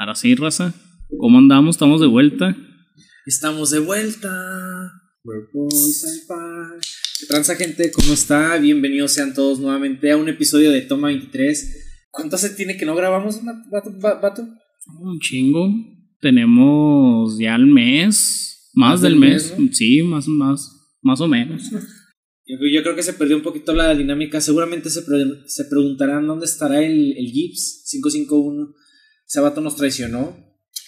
Ahora sí, raza. ¿Cómo andamos? Estamos de vuelta. Estamos de vuelta. ¿Qué transa, gente? ¿Cómo está? Bienvenidos sean todos nuevamente a un episodio de Toma 23. ¿Cuánto se tiene que no grabamos, vato? vato? Un chingo. Tenemos ya el mes. Más, del, mes. Sí, más, más, más o menos. Yo creo que se perdió un poquito la dinámica. Seguramente se, se preguntarán dónde estará el, el Gibbs 551. Ese vato nos traicionó.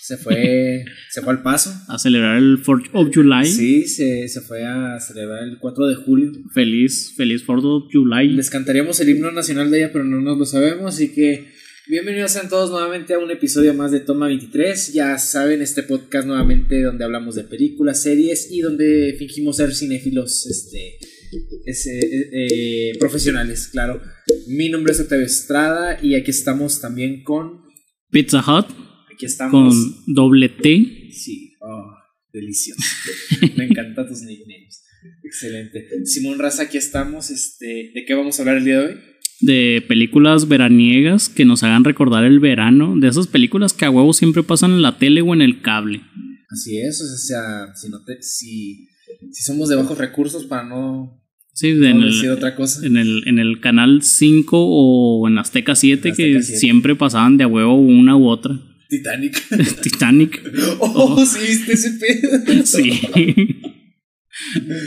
Se fue, se fue al paso. A celebrar el 4th of July. Sí, se, se, fue a celebrar el 4 de julio. Feliz, feliz 4th of July. Les cantaríamos el himno nacional de ella, pero no nos lo sabemos. Así que bienvenidos sean todos nuevamente a un episodio más de Toma 23. Ya saben, este podcast nuevamente donde hablamos de películas, series y donde fingimos ser cinéfilos este, eh, eh, profesionales, claro. Mi nombre es Octavio Estrada y aquí estamos también con Pizza Hut. Aquí estamos. Con doble T. Sí, oh, delicioso. Me encantan tus nicknames. Excelente. Simón Raza, aquí estamos. Este, ¿De qué vamos a hablar el día de hoy? De películas veraniegas que nos hagan recordar el verano. De esas películas que a huevo siempre pasan en la tele o en el cable. Así es, o sea, si, no te, si, si somos de bajos recursos para no Sí, en, el, otra cosa. en el en el canal 5 o en Azteca 7 que siempre pasaban de a huevo una u otra. Titanic. Titanic. Oh, oh, sí, viste ese pedo. sí.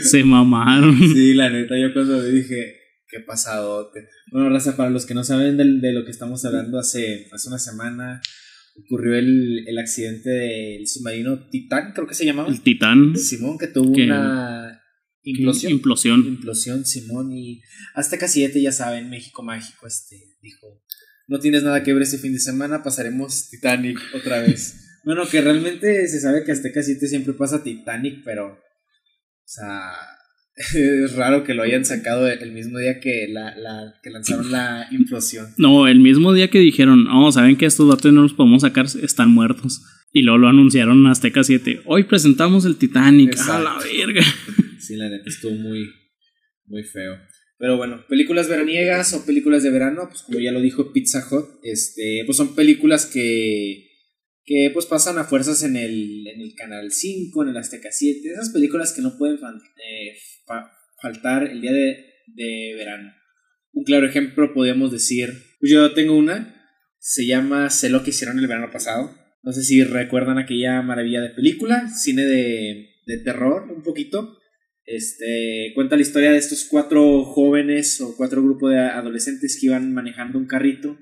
Se mamaron. Sí, la neta, yo cuando dije, qué pasado. Bueno, raza, para los que no saben de, lo que estamos hablando, hace, hace una semana ocurrió el, el accidente del submarino Titán, creo que se llamaba. El Titán. Simón, que tuvo una Implosión. Implosión. Implosión, Simón. Y casi siete, ya saben, México Mágico, este, dijo, no tienes nada que ver este fin de semana, pasaremos Titanic otra vez. bueno, que realmente se sabe que casi 7 siempre pasa Titanic, pero, o sea, es raro que lo hayan sacado el mismo día que, la, la, que lanzaron la implosión. No, el mismo día que dijeron, no, saben que estos datos no los podemos sacar, están muertos. Y luego lo anunciaron Azteca 7. Hoy presentamos el Titanic. A la verga. Sí, la neta estuvo muy, muy feo. Pero bueno, películas veraniegas o películas de verano, pues como ya lo dijo Pizza Hut, este, pues son películas que, que pues pasan a fuerzas en el, en el Canal 5, en el Azteca 7, esas películas que no pueden eh, faltar el día de, de, verano. Un claro ejemplo podríamos decir, pues yo tengo una, se llama Sé lo que hicieron el verano pasado. No sé si recuerdan aquella maravilla de película, cine de, de terror un poquito este, cuenta la historia de estos cuatro jóvenes o cuatro grupos de adolescentes que iban manejando un carrito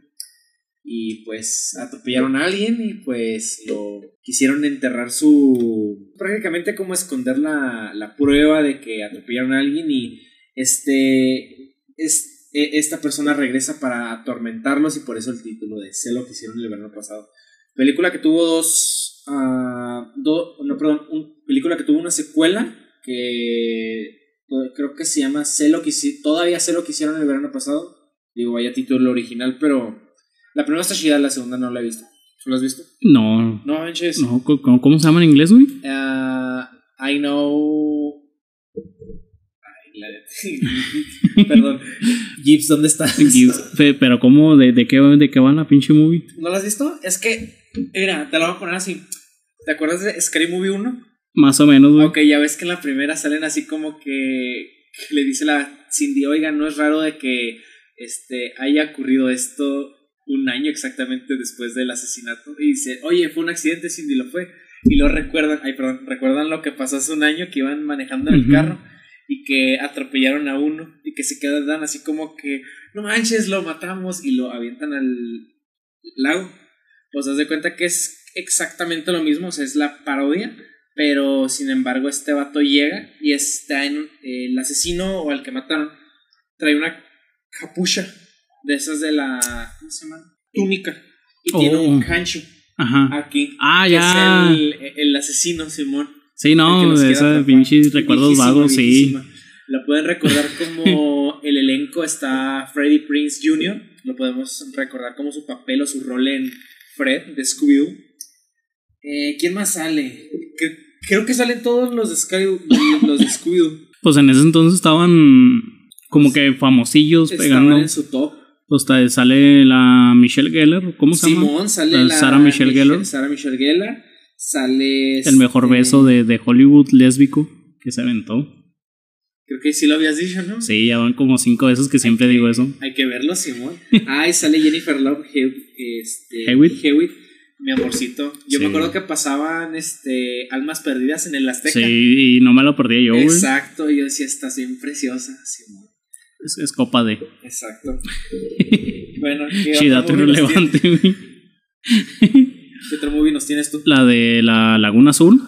y pues atropellaron a alguien y pues lo quisieron enterrar su... prácticamente como esconder la, la prueba de que atropellaron a alguien y este... Es, e, esta persona regresa para atormentarlos y por eso el título de Sé lo que hicieron el verano pasado. Película que tuvo dos... Uh, no, perdón, un, película que tuvo una secuela que pues, creo que se llama Sé lo que todavía sé lo que hicieron el verano pasado. Digo, vaya título original, pero la primera está chida, la segunda no la he visto. ¿Tú la has visto? No. No manches. No, ¿cómo, cómo se llama en inglés, güey? Uh, I know. Perdón. Gibbs, ¿dónde estás? pero ¿cómo? ¿De, de, qué, ¿De qué va la pinche movie? ¿No la has visto? Es que, mira, te lo voy a poner así. ¿Te acuerdas de Scary Movie 1? Más o menos, güey. Ok, ya ves que en la primera salen así como que le dice la Cindy, oiga, no es raro de que este, haya ocurrido esto un año exactamente después del asesinato. Y dice, oye, fue un accidente, Cindy lo fue. Y lo recuerdan, ay, perdón, recuerdan lo que pasó hace un año que iban manejando en el carro y que atropellaron a uno y que se quedan así como que, no manches, lo matamos y lo avientan al lago. Pues haz de cuenta que es exactamente lo mismo, o sea, es la parodia pero sin embargo, este vato llega y está en. el asesino o al que mataron trae una capucha de esas de la. ¿Cómo se llama? Túnica. Y tiene un cancho Ajá. aquí. Ah, ya. Es el, el asesino, Simón. Sí, no, de esos pinches recuerdos vagos, sí. Lo pueden recordar como el elenco está Freddie Prince Jr. Lo podemos recordar como su papel o su rol en Fred de Scooby-Doo. Eh, ¿Quién más sale? creo que salen todos los de, Sky, los de Scooby-Doo. Pues en ese entonces estaban como que famosillos estaban pegando. en su top. Pues sale la Michelle Geller, ¿cómo se llama? Simón sale La la Sarah Michelle Gellar. Sarah Michelle Gellar. Sale. El mejor este, beso de, de Hollywood lésbico que se aventó. Creo que sí lo habías dicho, ¿no? Sí, ya van como cinco veces que siempre digo eso. Hay que verlo, Simón. Ay, sale Jennifer Love este, Hewitt. Hewitt, mi amorcito. Yo Sí. me acuerdo que pasaban este almas perdidas en el Azteca. Sí, y no me lo perdí yo, güey. Exacto, yo decía, estás bien preciosa, Simón. Es, es copa de. Exacto. bueno, ¿qué nos irrelevante, güey. ¿Qué otro movie nos tienes tú? La de la Laguna Azul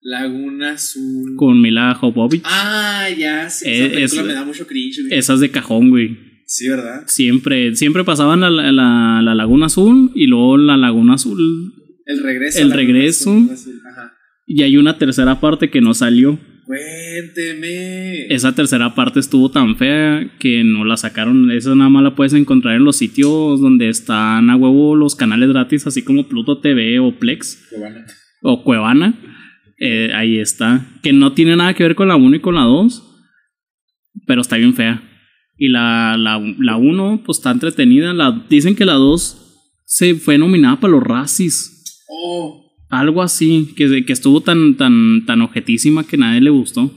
Laguna Azul. con Mila Jovovich. Ah, ya, sí. Eh, esa película es- me da mucho cringe. güey. Esas de cajón, güey. Sí, ¿verdad? Siempre, siempre pasaban la, la, la- la Laguna Azul y luego la Laguna Azul. El regreso. El regreso. Azul, Azul, Ajá. Y hay una tercera parte que no salió. Cuénteme. Esa tercera parte estuvo tan fea que no la sacaron. Esa nada más la puedes encontrar en los sitios donde están a huevo los canales gratis, así como Pluto TV o Plex Cuevana. o Cuevana. Eh, ahí está. Que no tiene nada que ver con la 1 y con la 2. Pero está bien fea. Y la 1, la, la uno, pues está entretenida. La, dicen que la 2 se fue nominada para los Razzies. Oh, Algo así. Que, que estuvo tan, tan, tan objetísima que nadie le gustó.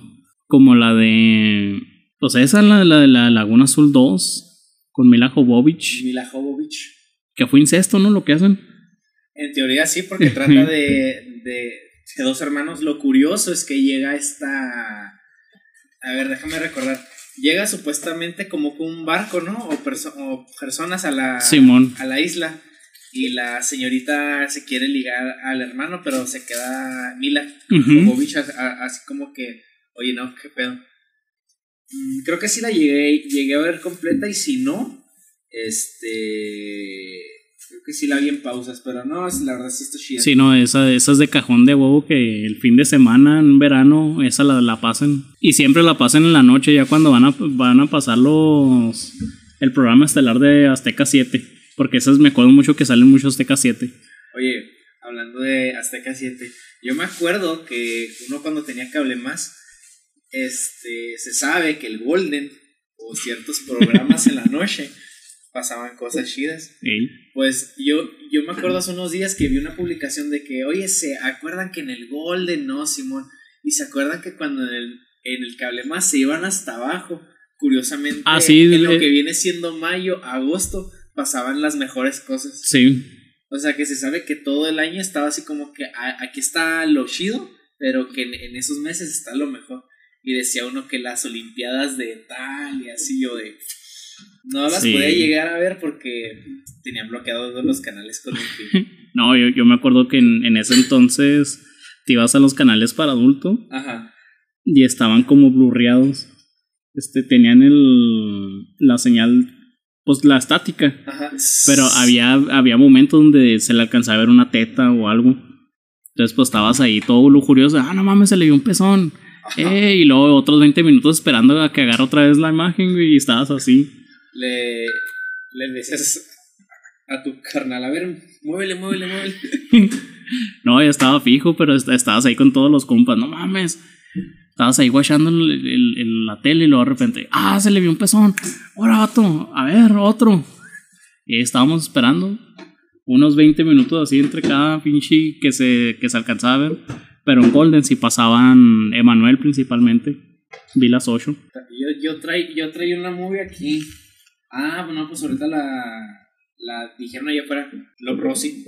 Como la de. Pues esa, la, la de la Laguna Azul 2. Con Mila Jovovich. Mila Jovovich. Que fue incesto, ¿no? Lo que hacen. En teoría sí, porque trata de, de, de dos hermanos. Lo curioso es que llega esta. A ver, déjame recordar. Llega supuestamente como con un barco, ¿no? O, perso- o personas a la, Simón. a la isla. Y la señorita se quiere ligar al hermano, pero se queda Mila Ujú. Jovovich a- a- así como que, oye, no, qué pedo. Mm, Creo que sí la llegué, llegué a ver completa y si no, este, creo que sí la vi en pausas, pero no, la verdad sí está chida. Sí, no, esa, esa es de cajón de huevo que el fin de semana, en verano, esa la, la pasan. Y siempre la pasan en la noche, ya cuando van a, van a pasar los el programa estelar de Azteca 7. Porque esas me acuerdo mucho que salen mucho Azteca 7. Oye, hablando de Azteca 7, yo me acuerdo que uno cuando tenía cable más, este, se sabe que el Golden o ciertos programas en la noche pasaban cosas chidas. Pues yo, yo me acuerdo hace unos días que vi una publicación de que, oye, ¿se acuerdan que en el Golden, no, Simón? Y se acuerdan que cuando en el, en el cable más se iban hasta abajo, curiosamente, Ah, sí, en lo eh. que viene siendo mayo, agosto, pasaban las mejores cosas. Sí. O sea, que se sabe que todo el año estaba así como que "Ah, aquí está lo chido, pero que en, en esos meses está lo mejor. Y decía uno que las Olimpiadas de tal y así, yo de. No las Sí. podía llegar a ver porque tenían bloqueados los canales con el. No, yo, yo me acuerdo que en, en ese entonces te ibas a los canales para adulto Ajá. y estaban como blurreados. Este, tenían el, la señal, pues la estática. Ajá. Pero había, había momentos donde se le alcanzaba a ver una teta o algo. Entonces, pues estabas ahí todo lujurioso. Ah, no mames, se le dio un pezón. Eh, y luego otros 20 minutos esperando a que agarre otra vez la imagen, güey, y estabas así. Le, le decías a tu carnal, a ver, muévele, muévele, muévele. No, ya estaba fijo, pero est- estabas ahí con todos los compas. No mames. Estabas ahí guachando el- la tele y luego de repente, ah, se le vio un pezón. Ahora, vato, a ver, otro. Y estábamos esperando unos 20 minutos así entre cada pinche que se, que se alcanzaba a ver. Pero en Golden sí pasaban Emanuel principalmente. Vi las 8. Yo, yo, traí, yo traí una movie aquí. Ah, bueno, pues ahorita la, la dijeron allá afuera. Los Rossi.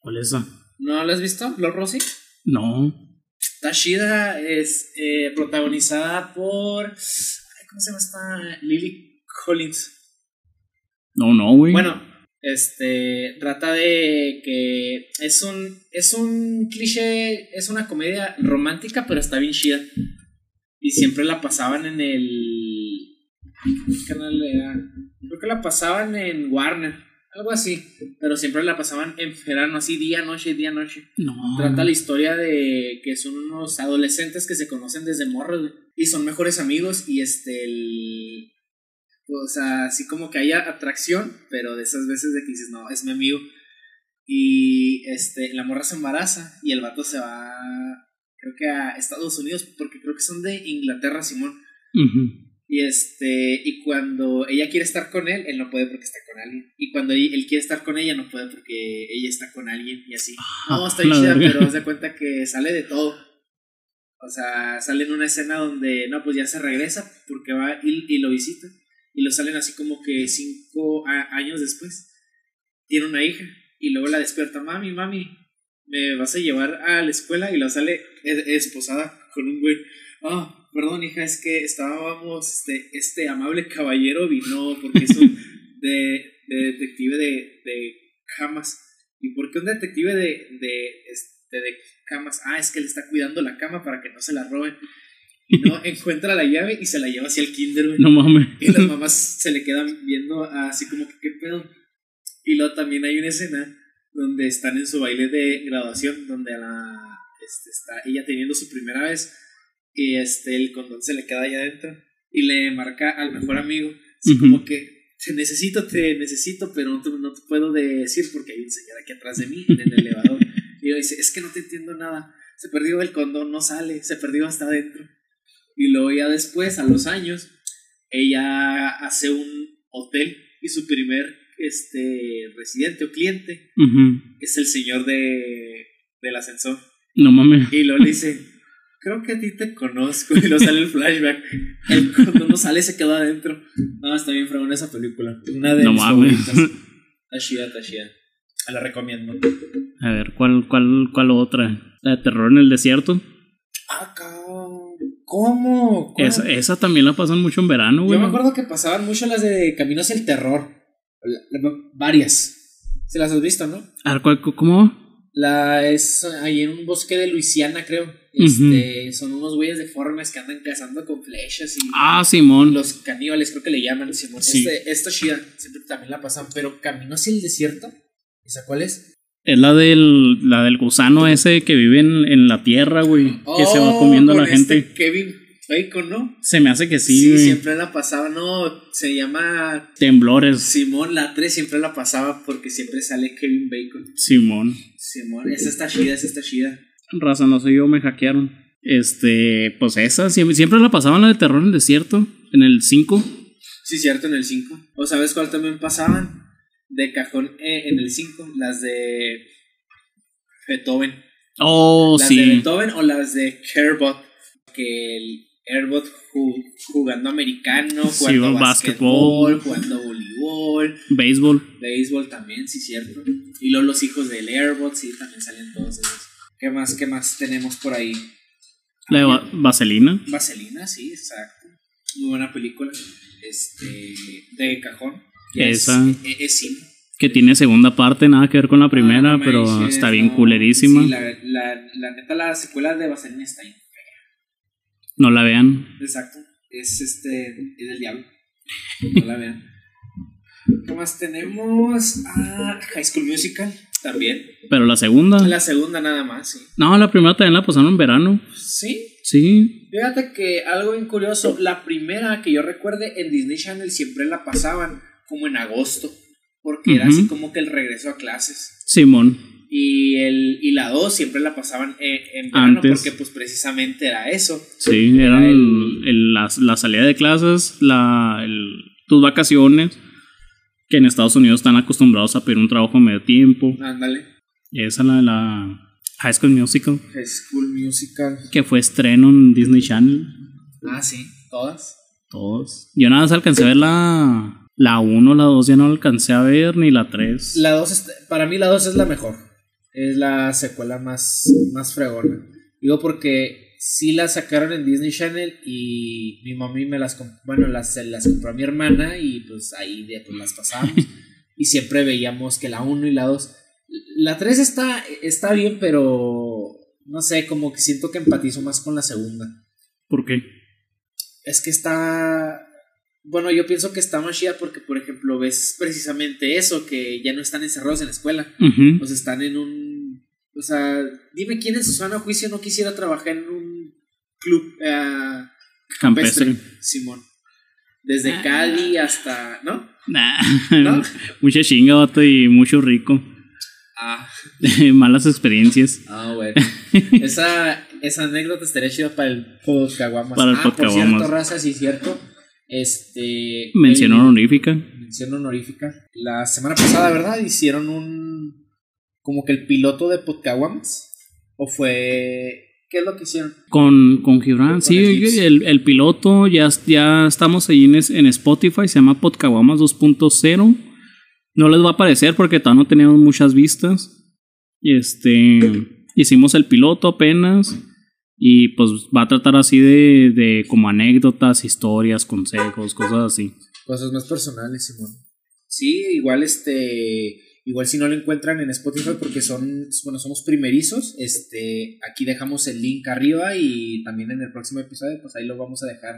¿Cuál es esa? ¿No la has visto? Los Rossi. No. Está chida, es eh, protagonizada por. ay, ¿Cómo se llama esta? Lily Collins. No, no, güey. Bueno, este. Trata de que. Es un. Es un cliché. Es una comedia romántica, pero está bien chida. Y siempre la pasaban en el. ¿Qué canal era? Creo que la pasaban en Warner. Algo así. Pero siempre la pasaban en verano, así día, noche, día, noche. No. Trata la historia de que son unos adolescentes que se conocen desde morros y son mejores amigos y este el o sea, así como que haya atracción, pero de esas veces de que dices, "No, es mi amigo." Y este la morra se embaraza y el vato se va creo que a Estados Unidos porque creo que son de Inglaterra, Simón. Ujú. Y este, y cuando ella quiere estar con él, él no puede porque está con alguien. Y cuando él, él quiere estar con ella, no puede porque ella está con alguien y así. Ah, No, está la bien chida, pero se cuenta que sale de todo. O sea, sale en una escena donde, no, pues ya se regresa porque va y, y lo visita. Y lo salen así como que cinco a- años después. Tiene una hija. Y luego la despierta, mami, mami, me vas a llevar a la escuela. Y lo sale es- esposada con un güey. Ah, perdón, hija, es que estábamos, este, este amable caballero vino porque es un de, de detective de, de camas. ¿Y por qué un detective de, de, este, de camas? Ah, es que le está cuidando la cama para que no se la roben. Y no encuentra la llave y se la lleva hacia el kinder, güey. No mames. Y las mamás se le quedan viendo así como que, ¿qué pedo? Y luego también hay una escena donde están en su baile de graduación, donde a la, este, está ella teniendo su primera vez y este, el condón se le queda allá adentro y le marca al mejor amigo, así como que te necesito, te necesito, pero no te, no te puedo decir porque hay un señor aquí atrás de mí en el elevador. Y yo dice, es que no te entiendo nada, se perdió el condón, no sale, se perdió hasta adentro. Y luego ya después, a los años, ella hace un hotel y su primer este, residente o cliente Ujú. es el señor de, del ascensor. No mames. Y luego le dice, creo que a ti te conozco. Y luego sale el flashback. El, cuando no sale se quedó adentro. No, está bien fregona esa película. Una de No mis mames. favoritas. Está chida. La recomiendo. A ver, ¿cuál, cuál, cuál otra? La de terror en el desierto. Ah, cabrón. ¿Cómo? Esa, esa también la pasan mucho en verano, güey. Yo me acuerdo que pasaban mucho las de Camino hacia el Terror. La- la- varias. Se las has visto, ¿no? A ver, ¿cuál- ¿cómo? La es ahí en un bosque de Luisiana, creo. Este, Son unos güeyes deformes que andan cazando con flechas y Ah, Simón. los caníbales, creo que le llaman. Simón. Sí. Este, esta chida, siempre también la pasan. Pero Camino hacia el desierto, ¿esa cuál es? Es la del, la del gusano ese que vive en, en la tierra, güey. que se va Oh, comiendo a la con gente. este Kevin Bacon, ¿no? Se me hace que sí, Sí, güey. siempre la pasaba, no, se llama Temblores. Simón, la 3 siempre la pasaba porque siempre sale Kevin Bacon. Simón. Simón, esa está chida, esa está chida. Raza, no sé yo, me hackearon. Este, pues esa, siempre, la pasaban la de terror en el desierto. En el 5. Sí, cierto, en el 5. ¿O sabes cuál también pasaban? De cajón eh, en el 5, las de Beethoven. Oh, las de sí. Beethoven o las de Airbot. Que el Airbot ju- jugando americano, Sí, jugando básquetbol. basquetbol, jugando voleibol, Béisbol. béisbol también, sí, cierto. Y luego los hijos del Airbot, sí, también salen todos esos. ¿Qué más, qué más tenemos por ahí? La de va- Vaselina. Vaselina, sí, exacto. Muy buena película. Este, de cajón. Esa. Es, es, es cine. Que tiene segunda parte, nada que ver con la primera, Ah, no pero está bien no. culerísima. Sí, la, la, la neta, la secuela de Vaselina está ahí. No la vean. Exacto. Es este. Es del diablo. No la vean. ¿Qué más tenemos? Ah, High School Musical. También. Pero la segunda. La segunda nada más, sí. No, la primera también la pasaron en verano. Sí. Sí. Fíjate que algo bien curioso, la primera que yo recuerde en Disney Channel siempre la pasaban como en agosto, porque era así como que el regreso a clases. Simón. Y, el, y la 2 siempre la pasaban en, en verano Antes. porque pues precisamente era eso. Sí, eran Era el- el- la, la salida de clases, la, el- tus vacaciones, que en Estados Unidos están acostumbrados a pedir un trabajo a medio tiempo. Ándale. Esa la, la High School Musical, High School Musical. que fue estreno en Disney Channel. Ah, sí, todas. Todos. Yo nada más alcancé a ver la, la 1, la 2, ya no la alcancé a ver, ni la 3. La 2, para mí la 2 es la mejor. Es la secuela más, más fregona. Digo porque sí la sacaron en Disney Channel y mi mami me las bueno, las, las compró a mi hermana y pues ahí de, pues, las pasábamos. y siempre veíamos que la 1 y la 2. La 3 está, está bien, pero no sé, como que siento que empatizo más con la segunda. ¿Por qué? Es que está. Bueno, yo pienso que está más chida porque, por ejemplo, ves precisamente eso, que ya no están encerrados en la escuela. Sea, están en un. O sea, dime quién en su sano juicio no quisiera trabajar en un club eh, Campestre. Simón. Desde Ah. Cali hasta. ¿No? Nah. ¿No? Mucha chinga, vato, y mucho rico. Ah, Malas experiencias. ah bueno. esa, esa anécdota estaría chida para el Podcaguamas. Para el ah, por cierto, raza, sí, cierto. Este. Mención honorífica. mención honorífica. La semana pasada, ¿verdad? Hicieron un. Como que el piloto de Podcaguamas. ¿O fue.? ¿Qué es lo que hicieron? Con, con Gibran, Con sí, el Gibbs. el, el piloto ya, ya estamos ahí en, en Spotify, se llama Podcaguamas 2.0. No les va a aparecer porque todavía no teníamos muchas vistas. Y este, hicimos el piloto apenas. Y pues va a tratar así de, de como anécdotas, historias, consejos, cosas así. Cosas más personales, Simón. Sí, igual este. Igual si no lo encuentran en Spotify porque son, bueno, somos primerizos, este, aquí dejamos el link arriba y también en el próximo episodio, pues ahí lo vamos a dejar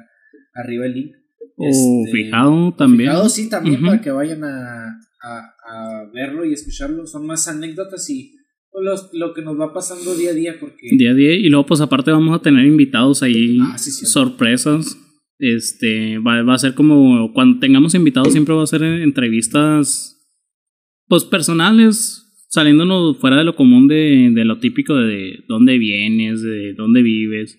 arriba el link. O Este, fijado también. Fijado, sí, también para que vayan a, a, a verlo y escucharlo. Son más anécdotas y los- lo que nos va pasando día a día porque... Día a día. Y luego, pues aparte, vamos a tener invitados ahí, Ah, sí, sorpresas. Este, va, va a ser como cuando tengamos invitados, siempre va a ser en- entrevistas, pues personales, saliéndonos fuera de lo común de, de lo típico de dónde vienes, de dónde vives,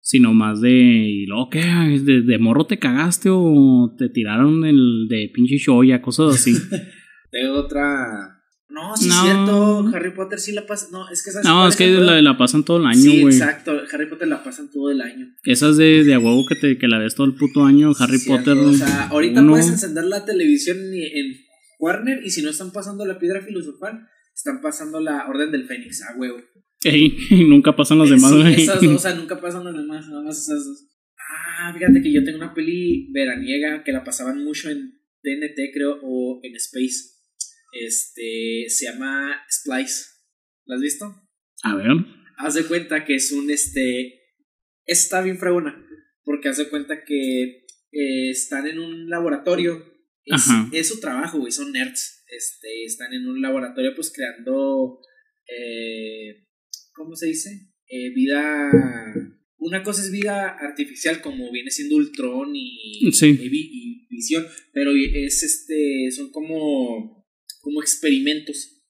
sino más de, y luego, ¿qué? ¿De, de morro te cagaste o te tiraron el de pinche shoya, cosas así? Tengo otra... No, sí No. es cierto. Harry Potter sí la pasa... No, es que... ¿sabes no, es que la, la pasan todo el año, Sí, exacto. Harry Potter la pasan todo el año. Esas de, de a huevo que, te, que la ves todo el puto año, Harry Sí. Potter. O sea, ahorita uno- puedes encender la televisión en, en Warner y si no están pasando la piedra filosofal, están pasando la Orden del Fénix, a huevo. Ey, nunca pasan los Eh, demás, sí, esas dos, o sea, nunca pasan las demás, nada más esas dos. Ah, fíjate que yo tengo una peli veraniega que la pasaban mucho en TNT, creo, o en Space. Este, se llama Splice. ¿La has visto? A ver. Haz de cuenta que es un, este, está bien fregona, porque haz de cuenta que eh, están en un laboratorio, es, su trabajo, güey, son nerds, este, están en un laboratorio pues creando, eh, ¿cómo se dice? Eh, vida, una cosa es vida artificial como viene siendo Ultron y, Sí. y Vi- y Visión, pero es este, son como, como experimentos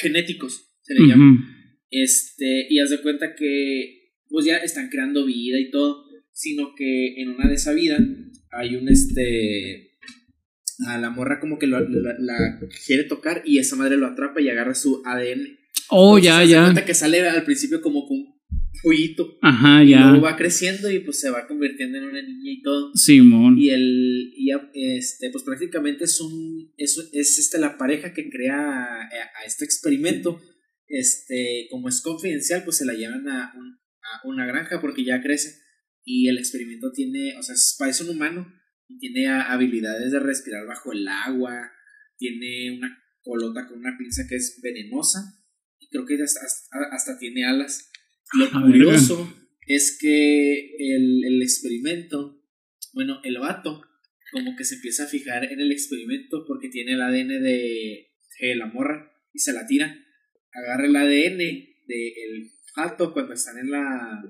genéticos, se le llama. Este, y haz de cuenta que pues ya están creando vida y todo, sino que en una de esa vida hay un este a la morra como que lo- la, la quiere tocar y esa madre lo atrapa y agarra su ADN. Oh, Entonces, ya, ya. cuenta que sale al principio como con un pollito Ajá, y ya. luego va creciendo y pues se va convirtiendo en una niña y todo. Simón. Y el y este pues prácticamente es un es, es este la pareja que crea a, a este experimento. Este, como es confidencial, pues se la llevan a, un- a una granja porque ya crece y el experimento tiene, o sea, es, parece un humano y tiene habilidades de respirar bajo el agua, tiene una colota con una pinza que es venenosa y creo que hasta, hasta, tiene alas. Lo A curioso es que el, el experimento, bueno, el vato como que se empieza a fijar en el experimento porque tiene el ADN de, de la morra y se la tira. Agarra el ADN del vato cuando están en la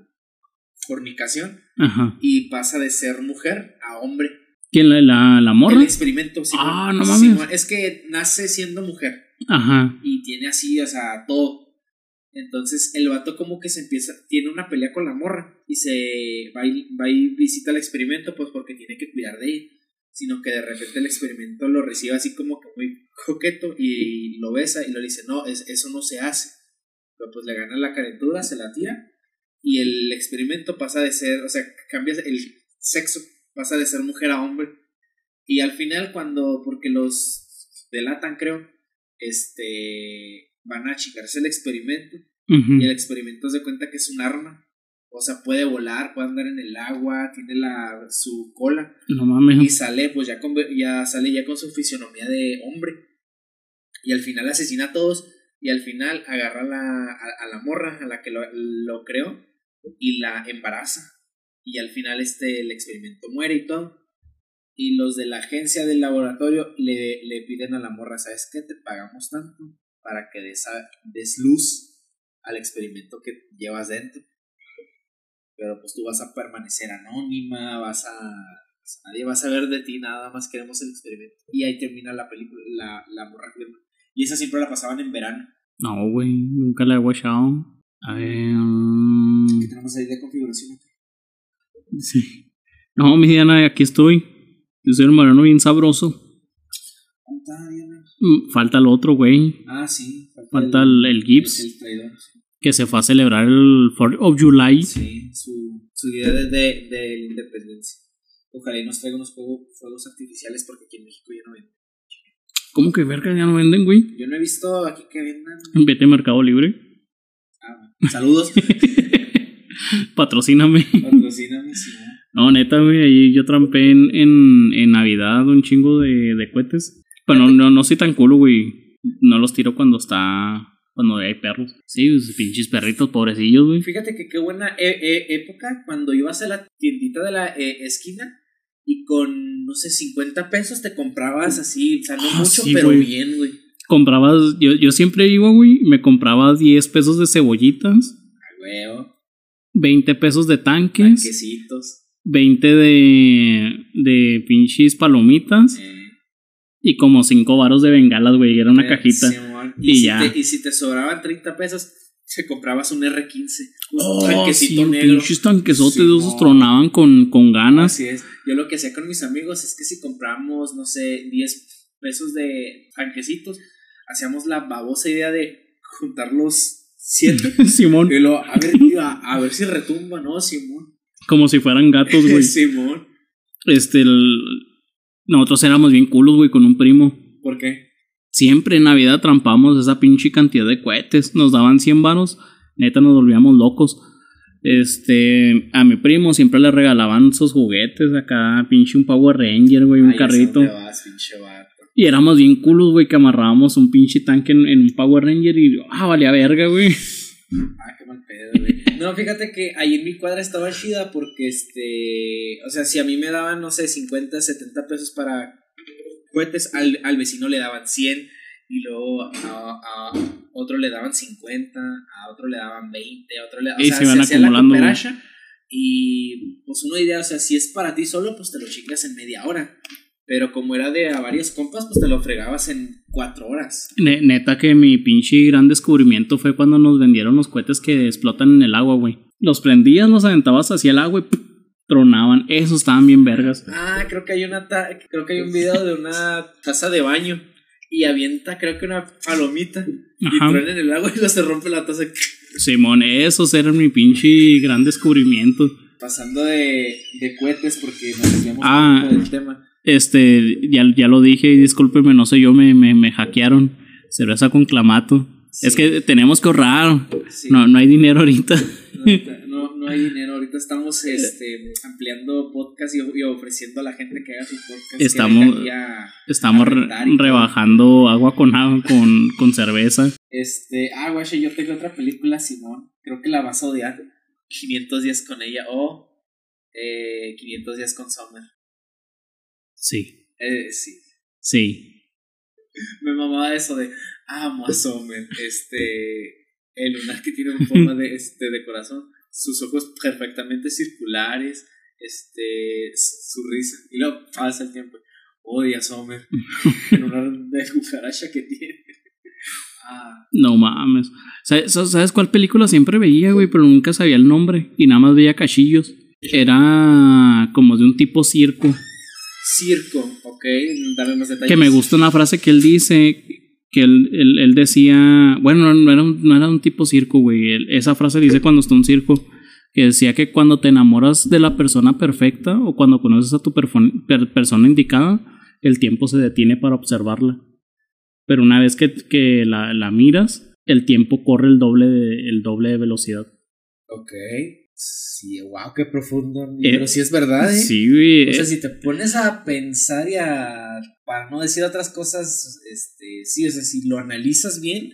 fornicación Ajá. y pasa de ser mujer a hombre. ¿Quién la, la, la morra? El experimento. Ah, no mames. Simón, es que nace siendo mujer Ajá. y tiene así, o sea, todo. Entonces el vato como que se empieza, tiene una pelea con la morra y se va y, va y visita el experimento pues porque tiene que cuidar de ella, sino que de repente el experimento lo recibe así como que muy coqueto y lo besa y lo dice, no, es, eso no se hace. Pero pues le gana la calentura, se la tira y el experimento pasa de ser, o sea, cambia el sexo, pasa de ser mujer a hombre. Y al final cuando, porque los delatan creo, este van a chingarse el experimento. Y el experimento se cuenta que es un arma. O sea puede volar puede andar en el agua tiene la su cola. No mames. y sale pues ya con, ya sale ya con su fisionomía de hombre. Y al final asesina a todos. Y al final agarra a la, a, a la morra a la que lo, lo creó y la embaraza y al final este el experimento muere y todo y los de la agencia del laboratorio le, le piden a la morra sabes qué te pagamos tanto para que des, des luz al experimento que llevas dentro pero pues tú vas a permanecer anónima vas a pues, nadie va a saber de ti, nada más queremos el experimento. Y ahí termina la película, la, la morra firma. Y esa siempre la pasaban en verano. No, güey. Nunca la he watchado. A ver. mm, ¿Qué tenemos ahí de configuración? Sí. No, mi Diana, aquí estoy. Yo soy el marano bien sabroso. Mm, Falta el otro, güey. Ah, sí. Falta el, el Gibbs, El, traidor. que se fue a celebrar el 4 of July. Sí, su, su día de, de, de la independencia. Ojalá y nos traiga unos fuego- fuegos artificiales porque aquí en México ya no venden. ¿Cómo que verga ya no venden, güey? Yo no he visto aquí que vendan. Vete a Mercado Libre. Ah. Saludos. Patrocíname. ¿No? Neta, güey, ahí yo trampé en, en, en Navidad un chingo de, de cohetes. Pero no, no, no soy tan culo, güey. No los tiro cuando está. Cuando hay perros. Sí, pues, pinches perritos, pobrecillos, güey. Fíjate que qué buena e- e- época cuando ibas a la tiendita de la eh, esquina y con, no sé, 50 pesos te comprabas así, o sea, no Ah, mucho, sí, pero bien, güey. Comprabas. Yo, yo siempre iba, güey. Me compraba 10 pesos de cebollitas. A huevo, 20 pesos de tanques. tanquecitos. 20 de. de pinches palomitas. eh, Y como 5 varos de bengalas, güey. Era una eh, cajita. Y Y, si ya. Te, y si te sobraban 30 pesos, te comprabas un R15. Un Oh, tanquecito sí, negro. pinches tanquesotes de esos tronaban con, con ganas. Así es. Yo lo que hacía con mis amigos es que si compramos, no sé, 10 pesos de tanquecitos, hacíamos la babosa idea de juntar los 7 Simón. y luego, a ver, tío, a, a ver si retumba, ¿no, Simón? Como si fueran gatos, güey. Simón. Este, el- nosotros éramos bien culos, güey, con un primo. ¿Por qué? Siempre en Navidad trampamos esa pinche cantidad de cohetes. Nos daban 100 varos. Neta, nos volvíamos locos. Este, a mi primo siempre le regalaban sus juguetes acá, pinche un Power Ranger, güey, un Ay, carrito. vas. Y éramos bien culos, güey, que amarrábamos un pinche tanque en, en un Power Ranger y, ah, valía verga, güey. Ah, qué mal pedo, güey. No, fíjate que ahí en mi cuadra estaba chida porque, este, o sea, si a mí me daban, no sé, 50, 70 pesos para cohetes, al, al vecino le daban 100 y luego a, a otro le daban 50, a otro le daban 20, a otro le daban... Y se van acumulando, güey. y pues uno diría, o sea, si es para ti solo, pues te lo chingas en media hora. Pero como era de a varios compas, pues te lo fregabas en cuatro horas. Ne- neta que mi pinche gran descubrimiento fue cuando nos vendieron los cohetes que explotan en el agua, güey. Los prendías, los aventabas hacia el agua y ¡pum! tronaban. Esos estaban bien vergas. Ah, creo que hay una ta- creo que hay un video de una taza de baño y avienta creo que una palomita y Ajá. truena en el agua y luego se rompe la taza Simón, esos eran mi pinche gran descubrimiento. pasando de, de cohetes porque nos desviamos Ah. un poco del tema. Este, ya, ya lo dije discúlpeme, no sé yo, me, me, me hackearon. Cerveza con clamato. Sí. Es que tenemos que ahorrar. Sí, No, no hay dinero ahorita. no, no, no hay dinero. Ahorita estamos este, ampliando podcast y, y ofreciendo a la gente que haga su podcast. Estamos- a- Estamos todo. rebajando agua con agua con, con cerveza. Este, ah, guache, yo tengo otra película, Simón. Creo que la vas a odiar. 500 días con ella o eh, 500 días con Summer. Sí, Eh, sí. sí. Me mamaba eso de amo a Summer. Este, el lunar que tiene en forma de, este, de corazón. Sus ojos perfectamente circulares. Este, su risa. Y luego pasa el tiempo. Odia a Summer. El lunar de cucaracha que tiene. Ah, No mames. ¿Sabes, ¿Sabes cuál película siempre veía, güey? Pero nunca sabía el nombre. Y nada más veía cachillos. Era como de un tipo circo. Circo, ok. Dame más detalles. Que me gusta una frase que él dice. Que él, él, él decía. Bueno, no era un, no era un tipo circo, güey. Él- esa frase dice cuando está un circo. Que decía que cuando te enamoras de la persona perfecta o cuando conoces a tu per- persona indicada, el tiempo se detiene para observarla. Pero una vez que, que la, la miras, el tiempo corre el doble de, el doble de velocidad. Ok. Sí, wow, qué profundo. Eh, Pero sí es verdad, ¿eh? Sí, güey. O sea, si te pones a pensar y a. Para no decir otras cosas, este. Sí, o sea, si lo analizas bien,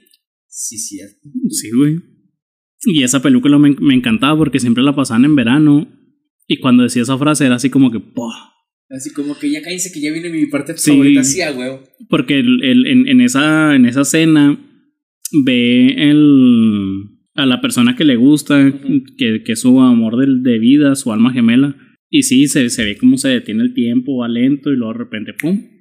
sí, cierto. Sí, güey. Y esa película me, me encantaba porque siempre la pasaban en verano. Y cuando decía esa frase era así como que, ¡poh! Así como que ya cállense que ya viene mi parte Sí. favorita, sí, a huevo. Porque el, el- en, en esa, en esa escena ve el, a la persona que le gusta, que, que es su amor de, vida, su alma gemela. Y sí, se, se ve cómo se detiene el tiempo, va lento y luego de repente, ¡pum!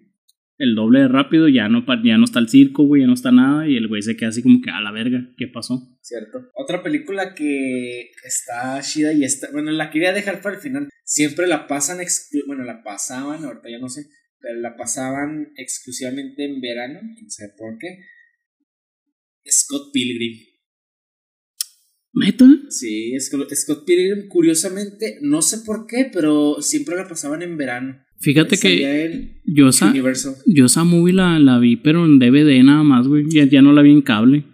El doble de rápido, ya no, ya no está el circo, güey, ya no está nada. Y el güey se queda así como que, a la verga, ¿qué pasó? Cierto. Otra película que está chida y está. Bueno, la quería dejar para el final. Siempre la pasan. bueno, la pasaban, ahorita ya no sé, pero la pasaban exclusivamente en verano, no sé por qué. Scott Pilgrim. ¿Neta? Sí, Scott Scott Pilgrim, curiosamente, no sé por qué, pero siempre la pasaban en verano. Fíjate que yo esa, yo esa movie la, la vi, pero en DVD nada más, güey. Ya, ya no la vi en cable.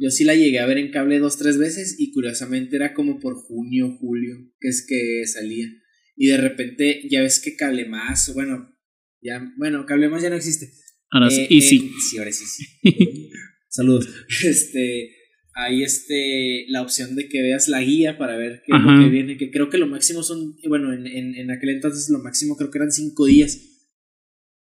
Yo sí la llegué a ver en cable dos, tres veces y curiosamente era como por junio, julio, que es que salía. Y de repente ya ves que Cable Más, bueno, ya, bueno, Cable Más ya no existe. Ahora Eh, sí, y sí. eh, sí, ahora sí, sí. Saludos. Este, hay este, la opción de que veas la guía para ver qué es lo que viene, que creo que lo máximo son, bueno, en, en, en aquel entonces lo máximo creo que eran cinco días.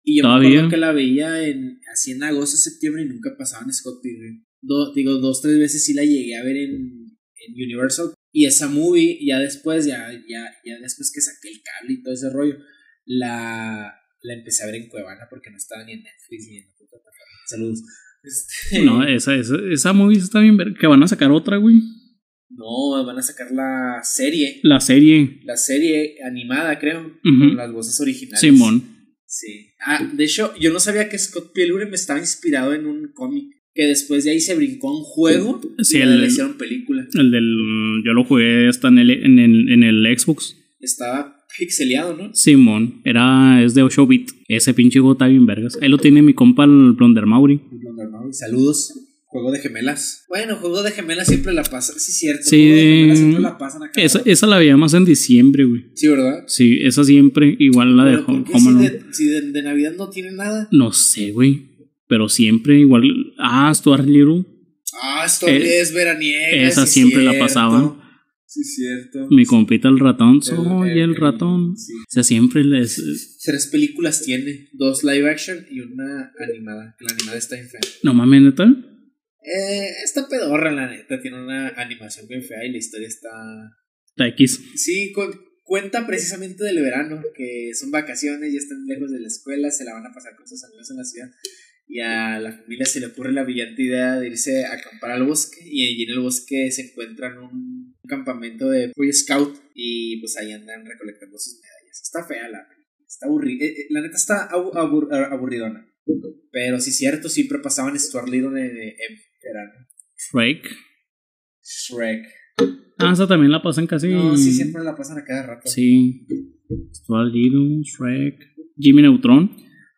Y yo me ¿Todavía? acuerdo que la veía en, así en agosto, septiembre y nunca pasaban Scott Pilgrim. Do- digo, dos, tres veces sí la llegué a ver en, en Universal. Y esa movie, ya después, ya, ya, ya después que saqué el cable y todo ese rollo, la, la empecé a ver en Cuevana porque no estaba ni en Netflix ni en otra plataforma. Saludos. Este, No, esa, esa, esa movie está bien ver. Que van a sacar otra, güey. no, van a sacar la serie. La serie. La serie animada, creo. Con las voces originales. Simón. Sí. Ah, de hecho, yo no sabía que Scott Pilgrim estaba inspirado en un cómic. Que después de ahí se brincó a un juego. Sí, y el- le hicieron película. El del. Yo lo jugué hasta en el, en el, en el Xbox. Estaba pixeleado, ¿no? Simón. Era. Es de 8 bit. Ese pinche juego está bien vergas. Ahí lo tiene mi compa el Blonder Mauri. Y Saludos. Juego de gemelas. Bueno, juego de gemelas siempre la pasa. Sí, cierto. Sí. Juego de gemelas siempre la pasan acá. Esa, esa la veía más en diciembre, güey. Sí, ¿verdad? Sí, esa siempre. Igual la de Pero ¿por Home Home si, Alone. de, si de, de Navidad no tiene nada? No sé, güey. Pero siempre igual. Ah, Stuart Little. Ah, esto Eh, es veraniega. esa sí siempre la pasaban. Sí, cierto. Mi compita el ratón. Soy el- el el- ratón. sí. O sea, siempre les. Tres películas tiene, dos live action y una animada. La animada está bien fea. No mames, neta. Eh, está pedorra, la neta. Tiene una animación bien fea y la historia está. Está X. Sí, cu- cuenta precisamente del verano, que son vacaciones, ya están lejos de la escuela, se la van a pasar con sus amigos en la ciudad. Y a la familia se le ocurre la brillante idea de irse a acampar al bosque. Y allí en el bosque se encuentran un campamento de Boy Scout. Y pues ahí andan recolectando sus medallas. Está fea la película. Está aburrida. la neta está abu- abur- aburridona. Pero sí, cierto, siempre pasaban Stuart Little en, en verano. Shrek. Shrek. Ah, esa también la pasan casi. No, sí, siempre la pasan a cada rato. Sí. Stuart Little, Shrek. Jimmy Neutron.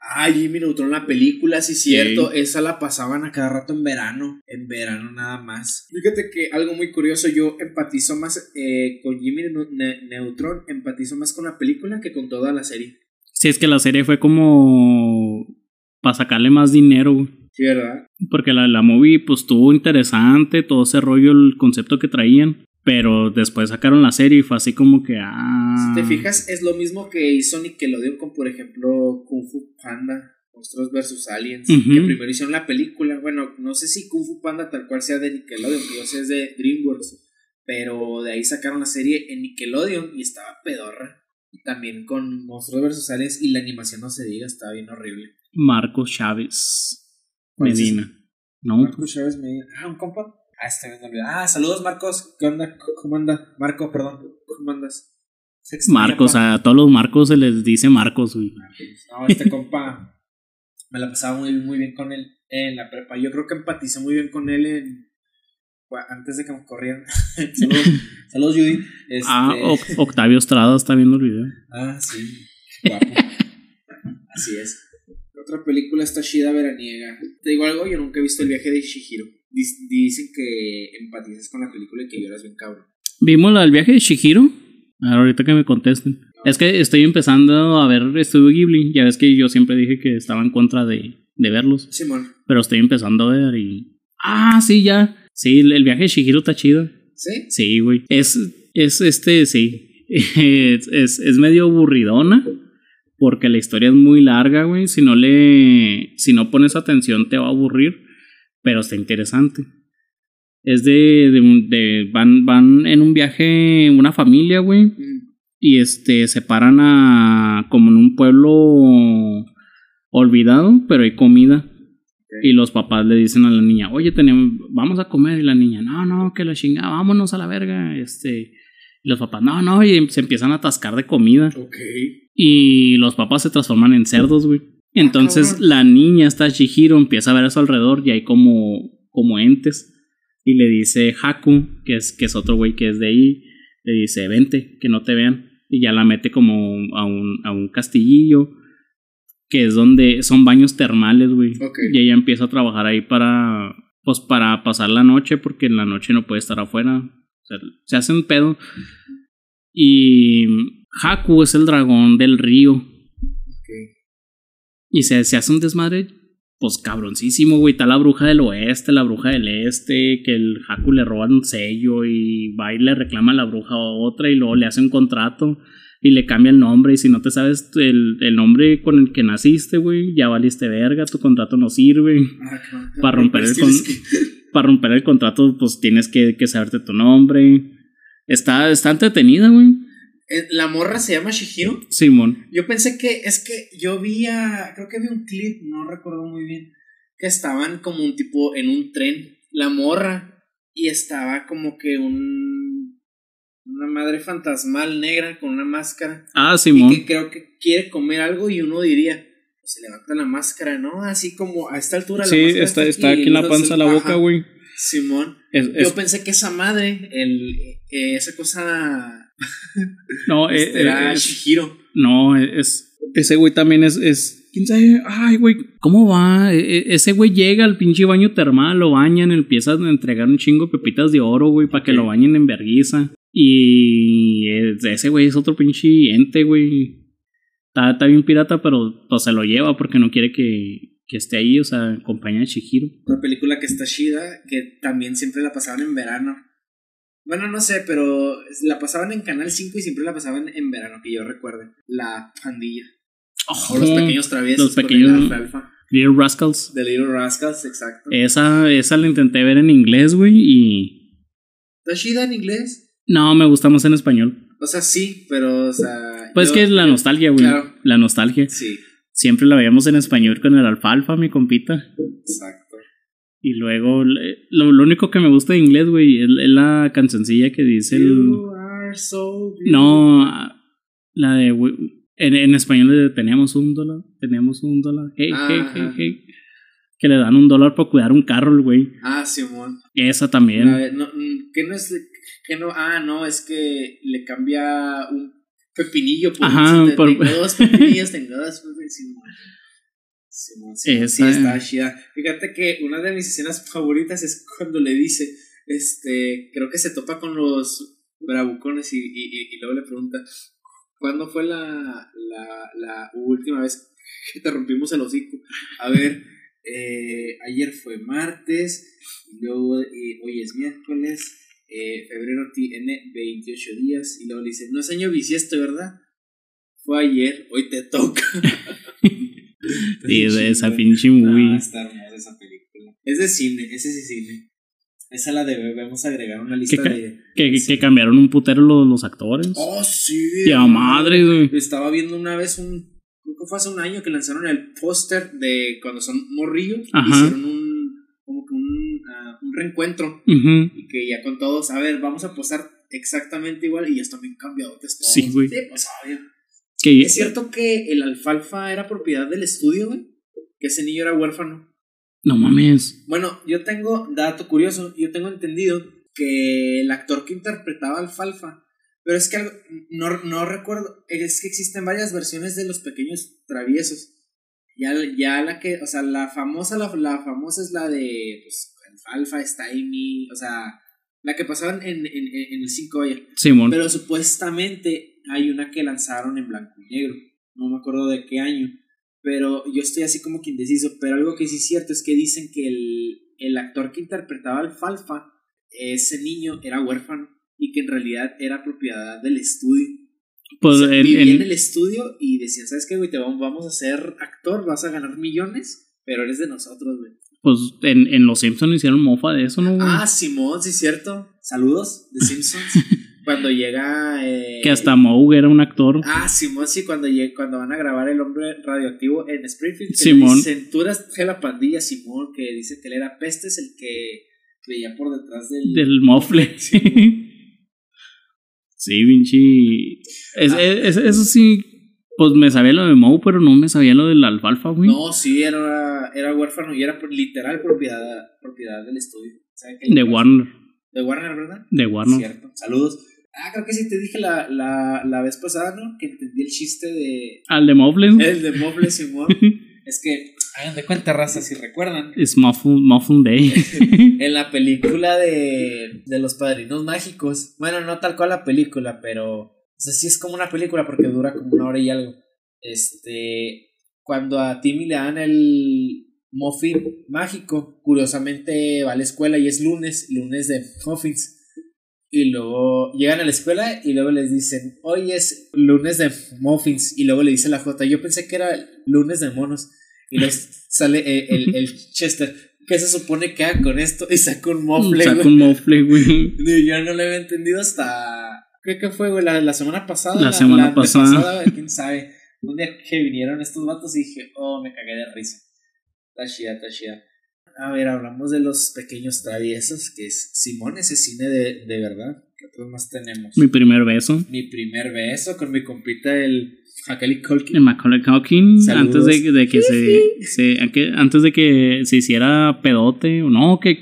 Ah, Jimmy Neutron, la película, sí, cierto. Esa la pasaban a cada rato en verano. En verano nada más. Fíjate que algo muy curioso, yo empatizo más eh, con Jimmy Ne- Ne- Neutron, empatizo más con la película que con toda la serie. Sí, es que la serie fue como. Para sacarle más dinero. Sí, ¿verdad? Porque la, la movie, pues, estuvo interesante, todo ese rollo, el concepto que traían. Pero después sacaron la serie y fue así como que. Ah. Si te fijas, es lo mismo que hizo Nickelodeon con, por ejemplo, Kung Fu Panda, Monstruos vs. Aliens, que primero hicieron la película. Bueno, no sé si Kung Fu Panda tal cual sea de Nickelodeon, que yo sé es de DreamWorks, pero de ahí sacaron la serie en Nickelodeon y estaba pedorra. Y también con Monstruos vs. Aliens y la animación no se diga, estaba bien horrible. Marcos Chávez. ¿Cuál es Medina. No, Marcos Chávez Medina. Ah, un compa. Ah, este me olvidó. Ah, saludos Marcos. ¿Qué onda? ¿Cómo anda? Marco, perdón. ¿Cómo andas? Marcos, a todos los Marcos se les dice Marcos, güey. No, este compa me la pasaba muy, muy bien con él en la prepa. Yo creo que empaticé muy bien con él en, antes de que me corrieran. saludos, saludos, Judy. Este, Ah, Oc- Octavio Estrada está viendo el video. ah, sí. Guapo. Así es. Otra película está chida veraniega. Te digo algo, yo nunca he visto el viaje de Shihiro. Dicen que empatizas con la película y que lloras bien cabrón. ¿Vimos la del viaje de Shihiro? Ahorita que me contesten. Es que estoy empezando a ver Estudio Ghibli. Ya ves que yo siempre dije que estaba en contra de, de verlos. Simón. Pero estoy empezando a ver y. Ah, sí, ya. Sí, el el viaje de Shihiro está chido. ¿Sí? Sí, güey. Es, es este, sí. Es, es, es medio aburridona. Porque la historia es muy larga, güey. Si no le. Si no pones atención, te va a aburrir. Pero está interesante. Es de. de, un- de- van, van en un viaje, una familia, güey. Y este. Se paran a. como en un pueblo. olvidado, pero hay comida. Y los papás le dicen a la niña, oye, tenemos, vamos a comer. Y la niña, no, no, que la chingada, vámonos a la verga. Este, Y los papás, no, no, y se empiezan a atascar de comida. Ok. Y los papás se transforman en cerdos, güey. Entonces la niña, esta Shihiro, empieza a ver a su alrededor y hay como, como entes. Y le dice Haku, que es, que es otro güey que es de ahí, le dice, vente, que no te vean. Y ya la mete como a un, a un castillillo, que es donde son baños termales, güey. Y ella empieza a trabajar ahí para, pues para pasar la noche, porque en la noche no puede estar afuera. O sea, se hace un pedo. Y Haku es el dragón del río. Y se, se hace un desmadre, pues cabroncísimo, güey. Está la bruja del oeste, la bruja del este, que el Haku le roba un sello y va y le reclama a la bruja a otra y luego le hace un contrato y le cambia el nombre. Y si no te sabes el, el nombre con el que naciste, güey, ya valiste verga, tu contrato no sirve. Ah. Para romper el Tienes con- que- Para romper el contrato, pues tienes que, que saberte tu nombre. Está, está entretenida, güey. Eh, La morra se llama Shihiro. Simón. Yo pensé que es que yo vi a, creo que vi un clip, no recuerdo muy bien, que estaban como un tipo en un tren, la morra, y estaba como que un una madre fantasmal negra con una máscara Ah, y Simón. que creo que quiere comer algo y uno diría, pues, se levanta la máscara, ¿no? Así como a esta altura. la Sí, máscara está, está aquí en la panza la boca, güey. Simón. Es- es- Yo pensé que esa madre, el, eh, esa cosa, no, eh, este, era eh, es- Shihiro. No, es. Ese güey también es. es ¿Quién sabe? Ay, güey. ¿Cómo va? E- e- ese güey llega al pinche baño termal, lo bañan, empiezan a entregar un chingo de pepitas de oro, güey, para que lo bañen en verguiza. Y es- ese güey es otro pinche ente, güey. Está, está bien pirata, pero pues, se lo lleva porque no quiere que, que esté ahí, o sea, compañía de Shihiro. Una película que está chida, que también siempre la pasaban en verano. Bueno, no sé, pero la pasaban en Canal 5 y siempre la pasaban en verano, que yo recuerde. La pandilla. O los pequeños traviesos. Los pequeños-. Little Rascals. The Little Rascals, exacto. Esa, esa la intenté ver en inglés, güey, y. ¿Está chida en inglés? No, me gusta más en español. O sea, sí, pero, o sea. Pues yo- que es la nostalgia, güey. Claro. La nostalgia. Sí, Siempre la veíamos en español con el alfalfa, mi compita. exacto. Y luego, le- lo, lo único que me gusta de inglés, güey, es, es la cancioncilla que dice el. You are so. No, la de. En, en español es de teníamos un dólar, teníamos un dólar. Hey, hey, hey, hey. Que le dan un dólar para cuidar un carro, el güey. Ah, Simón. Esa también. No, mm, ¿Qué no es? Que no, ah, no, es que le cambia un pepinillo por Ajá, por- tengo dos pepinillos, tengo dos pepinillos. Simón. Simón, Simón, sí, Esa- está chida. Fíjate que una de mis escenas favoritas es cuando le dice, este, creo que se topa con los bravucones y, y, y- y luego le pregunta, ¿cuándo fue la, la, la última vez que te rompimos el hocico? A ver, eh, ayer fue martes, y luego eh, hoy es miércoles, eh, febrero tiene 28 días, y luego le dice, no es año bisiesto, ¿verdad? Fue ayer, hoy te toca. Es de esa pinche Ah, movie. está hermosa esa película. Es de cine, ese sí es cine. Esa la debemos agregar a una ¿Qué, lista ca- de. que, que- sí. que cambiaron un putero los, los actores. Oh, sí. Ya madre, güey. Estaba viendo una vez un. Creo que fue hace un año que lanzaron el póster de cuando son morrillos. Ajá. Hicieron un. Como que un, ah, un reencuentro. Ujú. Y que ya con todos, a ver, vamos a posar exactamente igual. Y ya están bien cambiados. Sí, güey. Sí, pues. Que- ¿Es cierto que el alfalfa era propiedad del estudio, güey? Que ese niño era huérfano. No mames. Bueno, yo tengo, dato curioso, yo tengo entendido que el actor que interpretaba Alfalfa, pero es que algo- no, no recuerdo, es que existen varias versiones de los pequeños traviesos. Ya, ya la que, o sea, la famosa, la, la famosa es la de pues, Alfalfa, está Amy, o sea, la que pasaban en, en, en el 5 ya. Simón. Pero supuestamente hay una que lanzaron en blanco y negro. No me acuerdo de qué año. Pero yo estoy así como que indeciso. Pero algo que sí es cierto es que dicen que el, el actor que interpretaba al Falfa, ese niño era huérfano. Y que en realidad era propiedad del estudio. pues O sea, vivía en- el estudio y decían, ¿sabes qué, güey? Te vamos, vamos a ser actor, vas a ganar millones, pero eres de nosotros, güey. pues en, en Los Simpsons hicieron mofa de eso, ¿no? güey? Ah, Simón, sí cierto. Saludos de Simpsons. Cuando llega... eh, que hasta Moe era un actor. Ah, Simón, sí, cuando, lleg- cuando van a grabar El Hombre Radioactivo en Springfield. Simón. eras de la pandilla, Simón, que dice que él era Pestes, el que veía por detrás del... Del mofle. Sí, Vinci. Es, Ah. es- eso sí, pues me sabía lo de Moe, pero no me sabía lo del alfalfa, güey. No, sí, era, era huérfano y era literal propiedad, propiedad del estudio. ¿Saben? De Warner. De Warner, ¿verdad? De Warner. Cierto. Saludos. Ah, creo que sí te dije la, la, la vez pasada, ¿no? Que entendí el chiste de. Al de Moblin. El de Moble Simón. es que, hagan de cuenta, raza, si recuerdan. Es Muffin, Muffin Day. En la película de, de los padrinos mágicos. Bueno, no tal cual la película, pero. O sea, sí es como una película porque dura como una hora y algo. Este. Cuando a Timmy le dan el muffin mágico, curiosamente va a la escuela y es lunes, lunes de muffins. Y luego llegan a la escuela y luego les dicen, hoy es lunes de muffins. Y luego le dice la J, yo pensé que era lunes de monos. Y luego sale eh, el, el Chester, ¿qué se supone que haga con esto? Y saca un mofle, Saca un mofle, güey. Yo no lo había entendido hasta. ¿Qué, qué fue, güey? La, la semana pasada. La semana pasada. antepasada, quién sabe. Un día que vinieron estos vatos y dije, oh, me cagué de risa. Está chida, está chida. A ver, hablamos de los pequeños traviesos, que es Simón, ese cine de, de verdad. ¿Qué otros más tenemos? Mi primer beso. Mi primer beso con mi compita, el Macaulay Culkin. De Macaulay Culkin. Saludos. Antes de, de que se, Antes de que se hiciera pedote. O no, que.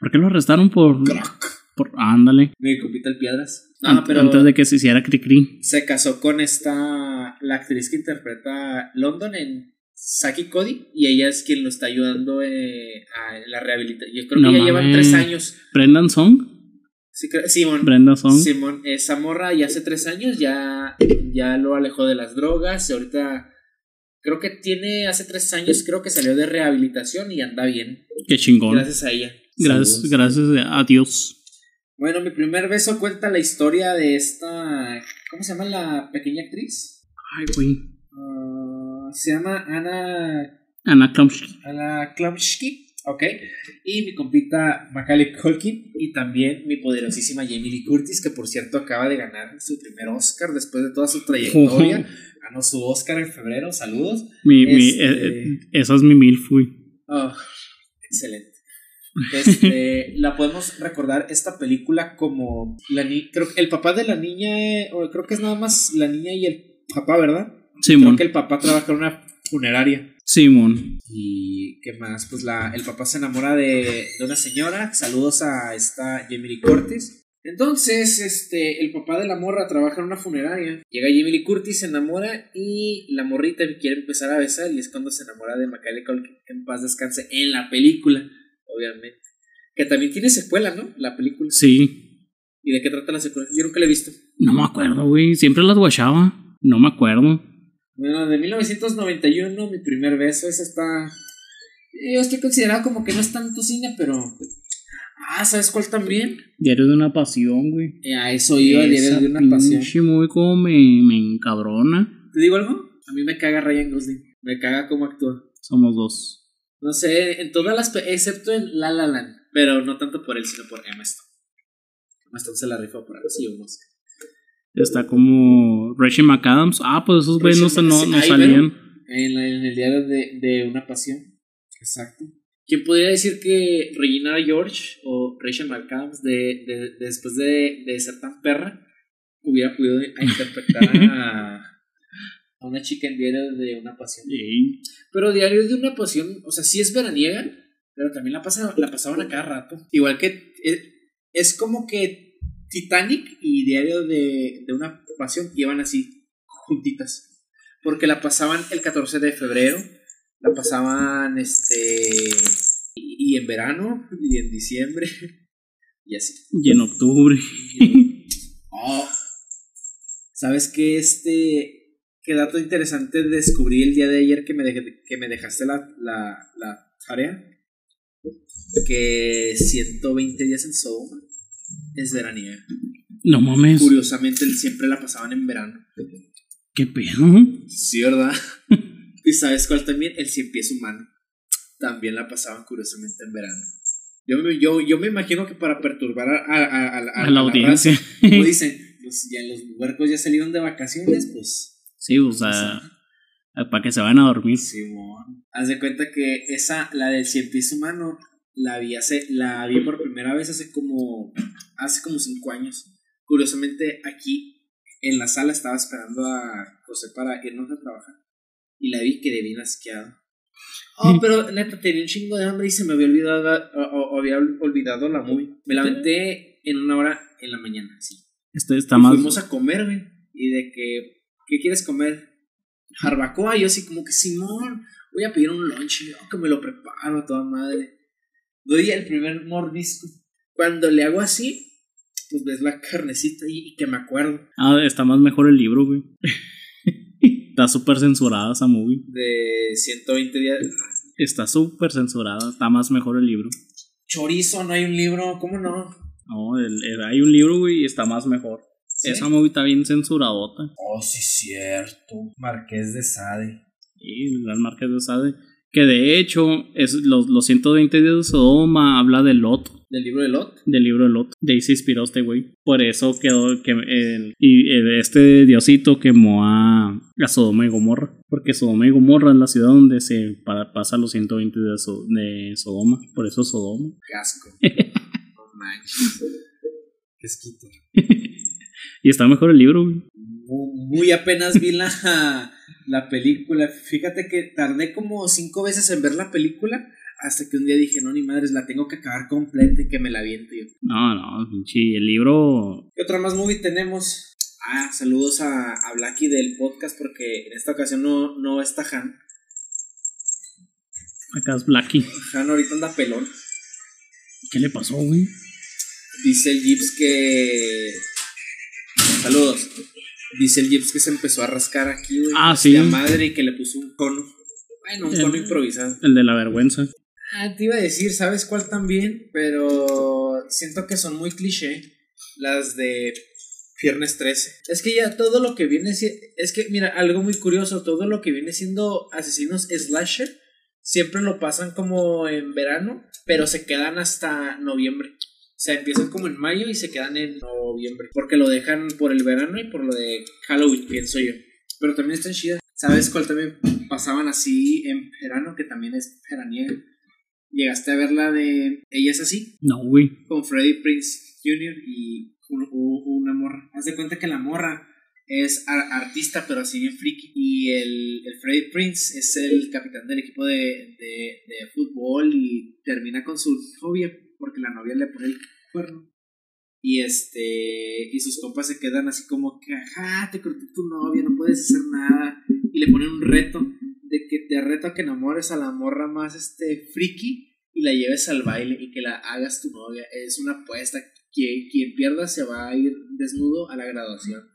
¿Por qué lo arrestaron por. Croc. por ándale. Mi compita, el Piedras. No, An- pero Antes de que se hiciera cri-cri. se casó con esta, la actriz que interpreta London en Saki Cody y ella es quien lo está ayudando eh, a la rehabilitación. Yo creo No que ya llevan tres años. Brendan Song. Sí, Simón. Brenda Song. Simón, esa morra ya hace tres años ya, ya lo alejó de las drogas y ahorita creo que tiene, hace tres años creo que salió de rehabilitación y anda bien. Qué chingón. Gracias a ella. Gracias, Saludos. gracias a Dios. Bueno, mi primer beso cuenta la historia de esta, ¿cómo se llama la pequeña actriz? Ay, güey. Ah, se llama Ana Ana Klumsky. Ana Klumsky, ok. Y mi compita Macaulay Culkin y también mi poderosísima Jamie Lee Curtis, que por cierto acaba de ganar su primer Oscar después de toda su trayectoria. Ganó su Oscar en febrero, saludos. Mi, mi, Este- eh, eh, esa es mi milf, güey. Oh, excelente. Este, la podemos recordar esta película como la ni creo que el papá de la niña, o creo que es nada más la niña y el papá, ¿verdad? Creo Simón. que el papá trabaja en una funeraria. Simón. Y qué más, pues la, el papá se enamora de, de una señora. Saludos a esta Jamie Lee Curtis. Entonces, este, el papá de la morra trabaja en una funeraria. Llega Jamie Lee Curtis, se enamora y la morrita quiere empezar a besar y es cuando se enamora de Macaulay Culkin. En paz descanse en la película, obviamente. Que también tiene secuela, ¿no? La película. Sí. ¿Y de qué trata la secuela? Yo nunca la he visto. No me acuerdo, güey. Siempre las guachaba. No me acuerdo. Bueno, de 1991, mi primer beso, esa está... Yo estoy considerado como que no es tanto cine, pero... Ah, ¿sabes cuál también? Diario de una pasión, güey. Eh, a eso iba, Diario de una pasión. muy como me, me encabrona. ¿Te digo algo? A mí me caga Ryan Gosling. Me caga cómo actúa. Somos dos. No sé, en todas las... Excepto en La La Land. Pero no tanto por él, sino por Emma Stone. Emma Stone se la rifó por algo así, un Oscar. Está como Rachel McAdams. Ah, pues esos güeyes no, no, no salían. En, la- en el diario de, de una pasión. Exacto. ¿Quién podría decir que Regina George o Rachel McAdams, de, de- de- después de, de ser tan perra, hubiera podido interpretar a, a una chica en diario de una pasión? Sí. Pero diario de una pasión, o sea, sí es veraniega, pero también la, pasa, la pasaban a cada rato. Igual que es, es como que Titanic y diario de, de una pasión iban así juntitas. Porque la pasaban el 14 de febrero, la pasaban este y, y en verano y en diciembre y así. Y en octubre. Oh. ¿Sabes qué? Este. Qué dato interesante descubrí el día de ayer que me, que me dejaste la, la, la tarea. Que 120 días en Sodoma es veraniega. No mames. Curiosamente, siempre la pasaban en verano. ¿Qué pedo? Sí, ¿verdad? ¿Y sabes cuál también? El cien pies humano. También la pasaban curiosamente en verano. Yo, me- yo, yo me imagino que para perturbar a, a, a- a- a A la audiencia. raza, como dicen, pues ya los huercos ya salieron de vacaciones, pues. Sí, o sea, para que se vayan a dormir. Simón. Haz de cuenta que esa, la del cien pies humano, la vi hace, la vi por primera vez hace como, hace como cinco años. Curiosamente, aquí en la sala estaba esperando a José para irnos a trabajar. Y la vi que de bien asqueado. Oh, pero neta, tenía un chingo de hambre y se me había olvidado, o, había olvidado la movie. Me la aventé en una hora en la mañana, sí. Este está más. Fuimos a comer, güey. Y de que, ¿qué quieres comer? Jarbacoa. Y yo así como que, Simón, voy a pedir un lunch. Yo que me lo preparo a toda madre. Doy el primer mordisco. Cuando le hago así, pues ves la carnecita y, que me acuerdo. Ah, está más mejor el libro, güey. está súper censurada esa movie. De 120 días. Está súper censurada, está más mejor el libro. Chorizo, no hay un libro, ¿cómo no? No, hay un libro, güey, y está más mejor. Esa movie está bien censuradota. Oh, sí, cierto. Marqués de Sade. Sí, el Marqués de Sade. Que de hecho, es los, los 120 días de Sodoma habla de Lot. ¿Del libro de Lot? Del libro de Lot. De ahí se inspiró este güey. Por eso quedó que el, y este diosito quemó a, a, Sodoma y Gomorra. Porque Sodoma y Gomorra es la ciudad donde se pasa los 120 días de Sodoma. Por eso Sodoma. Casco. no manches. Esquito. y está mejor el libro, güey. Muy apenas vi la la película. Fíjate que tardé como cinco veces en ver la película hasta que un día dije, no, ni madres, la tengo que acabar completa y que me la viento yo. No, no, pinche, el libro... ¿Qué otra más movie tenemos? Ah, saludos a, a Blacky del podcast porque en esta ocasión no, no está Han. Acá es Blacky. Han ahorita anda pelón. ¿Qué le pasó, güey? Dice el Gibbs que... Saludos. Dice el Gibbs que se empezó a rascar aquí, güey. Ah, sí. La madre y que le puso un cono. Bueno, un cono improvisado. El de la vergüenza. Ah, te iba a decir, ¿sabes cuál también? Pero siento que son muy cliché. Las de Viernes 13. Es que ya todo lo que viene es que mira, algo muy curioso, todo lo que viene siendo asesinos slasher siempre lo pasan como en verano, pero se quedan hasta noviembre. O sea, empiezan como en mayo y se quedan en noviembre. Porque lo dejan por el verano y por lo de Halloween, pienso yo. Pero también están chidas. ¿Sabes cuál también pasaban así en verano? Que también es veraniega. ¿Llegaste a ver la de Ella es así? No, güey. Con Freddie Prince Jr. y una morra. Haz de cuenta que la morra es artista, pero así bien friki. Y el, el Freddie Prince es el capitán del equipo de, de, de fútbol y termina con su novia porque la novia le pone el cuerno. Y este, y sus compas se quedan así como que, ajá, te corté tu novia, no puedes hacer nada. Y le ponen un reto de que te reto a que enamores a la morra más este friki y la lleves al baile y que la hagas tu novia. Es una apuesta. Que quien pierda se va a ir desnudo a la graduación.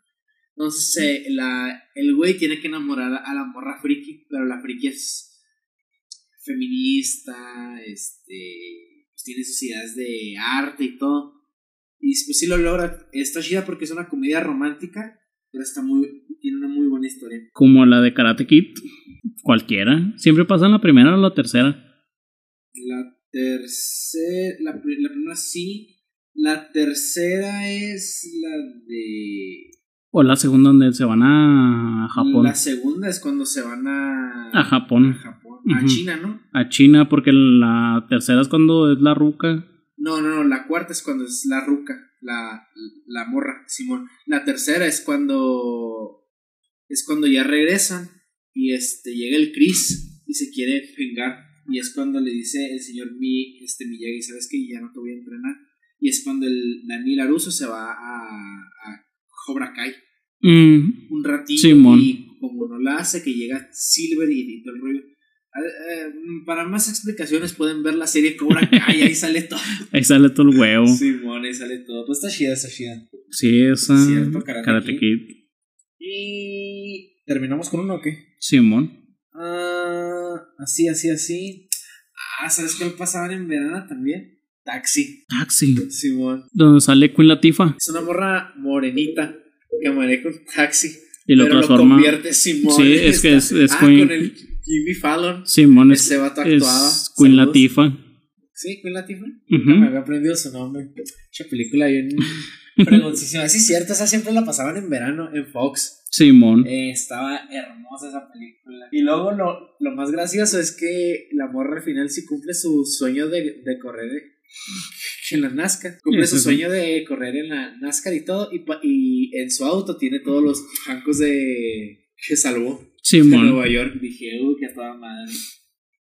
Entonces, la, el güey tiene que enamorar a la morra friki, pero la friki es feminista, este tiene sus ideas de arte y todo. Y pues sí lo logra. Está chida porque es una comedia romántica, pero está muy, tiene una muy buena historia. Como la de Karate Kid, cualquiera. Siempre pasa en la primera o la tercera. La tercera, la, la primera sí. La tercera es la de... O la segunda donde se van a Japón. La segunda es cuando se van a... A Japón. A Japón a China, ¿no? A China, porque la tercera es cuando es la ruca. No, no, no, la cuarta es cuando es la ruca, la, la morra, Simón. La tercera es cuando es cuando ya regresan y este llega el Chris y se quiere vengar y es cuando le dice el señor Mi, este Miyagi, ¿sabes que Ya no te voy a entrenar. Y es cuando el Daniel Aruso se va a, a Cobra Kai. Mm. Un ratito Simón. y como no la hace, que llega Silver y, y todo el rollo eh, para más explicaciones pueden ver la serie Cobra Kai, ahí sale todo. ahí sale todo el huevo. Simón, ahí sale todo. Pues está chida, está chida. Sí, esa. Cierto, Karate, Kid. Y. ¿Terminamos con uno o qué? Simón. Ah, así, así, así. Ah, ¿sabes qué pasaban en verano también? Taxi. Taxi. Simón. Donde sale Queen Latifa. Es una morra morenita que maneja un taxi. Y lo pero transforma. Lo convierte Simón. Sí, es que es, es ah, Queen. Con el Jimmy Fallon. Simón es, Ese vato es actuaba. Queen Saludos. Latifa. Sí, Queen Latifah. Ujú. Me había aprendido su nombre. Mucha película bien fregoncísima. Sí, cierto, esa siempre la pasaban en verano en Fox. Simón. Eh, estaba hermosa esa película. Y luego lo, lo más gracioso es que la morra al final sí cumple su sueño de, de correr. en la NASCAR. Cumple Eso su sí. sueño de correr en la NASCAR y todo. Y, y en su auto tiene todos los jancos de que salvó en Simón. Nueva York. Dije, uy, que toda madre.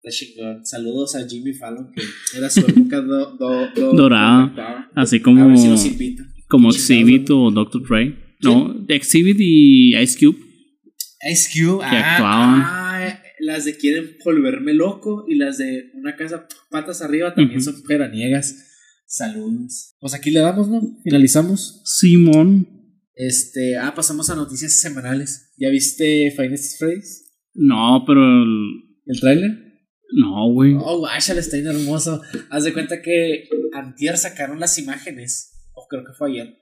Está chingón. Saludos a Jimmy Fallon, que era su época do- do- do- Dorada. Así A como, ver si nos invita. como Exhibit o Dr. Dre. No, Exhibit y Ice Cube. Ice Cube, Que ah, actuaban. ah, las de quieren volverme loco y las de una casa patas arriba también Ujú. son veraniegas. Saludos. Pues aquí le damos, ¿no? Finalizamos. Simón. Este, ah, pasamos a noticias semanales. ¿Ya viste Finest Phrase? No, pero. el- ¿El tráiler? No, güey. Oh, guáchale, está bien hermoso. Haz de cuenta que antier sacaron las imágenes, o creo que fue ayer.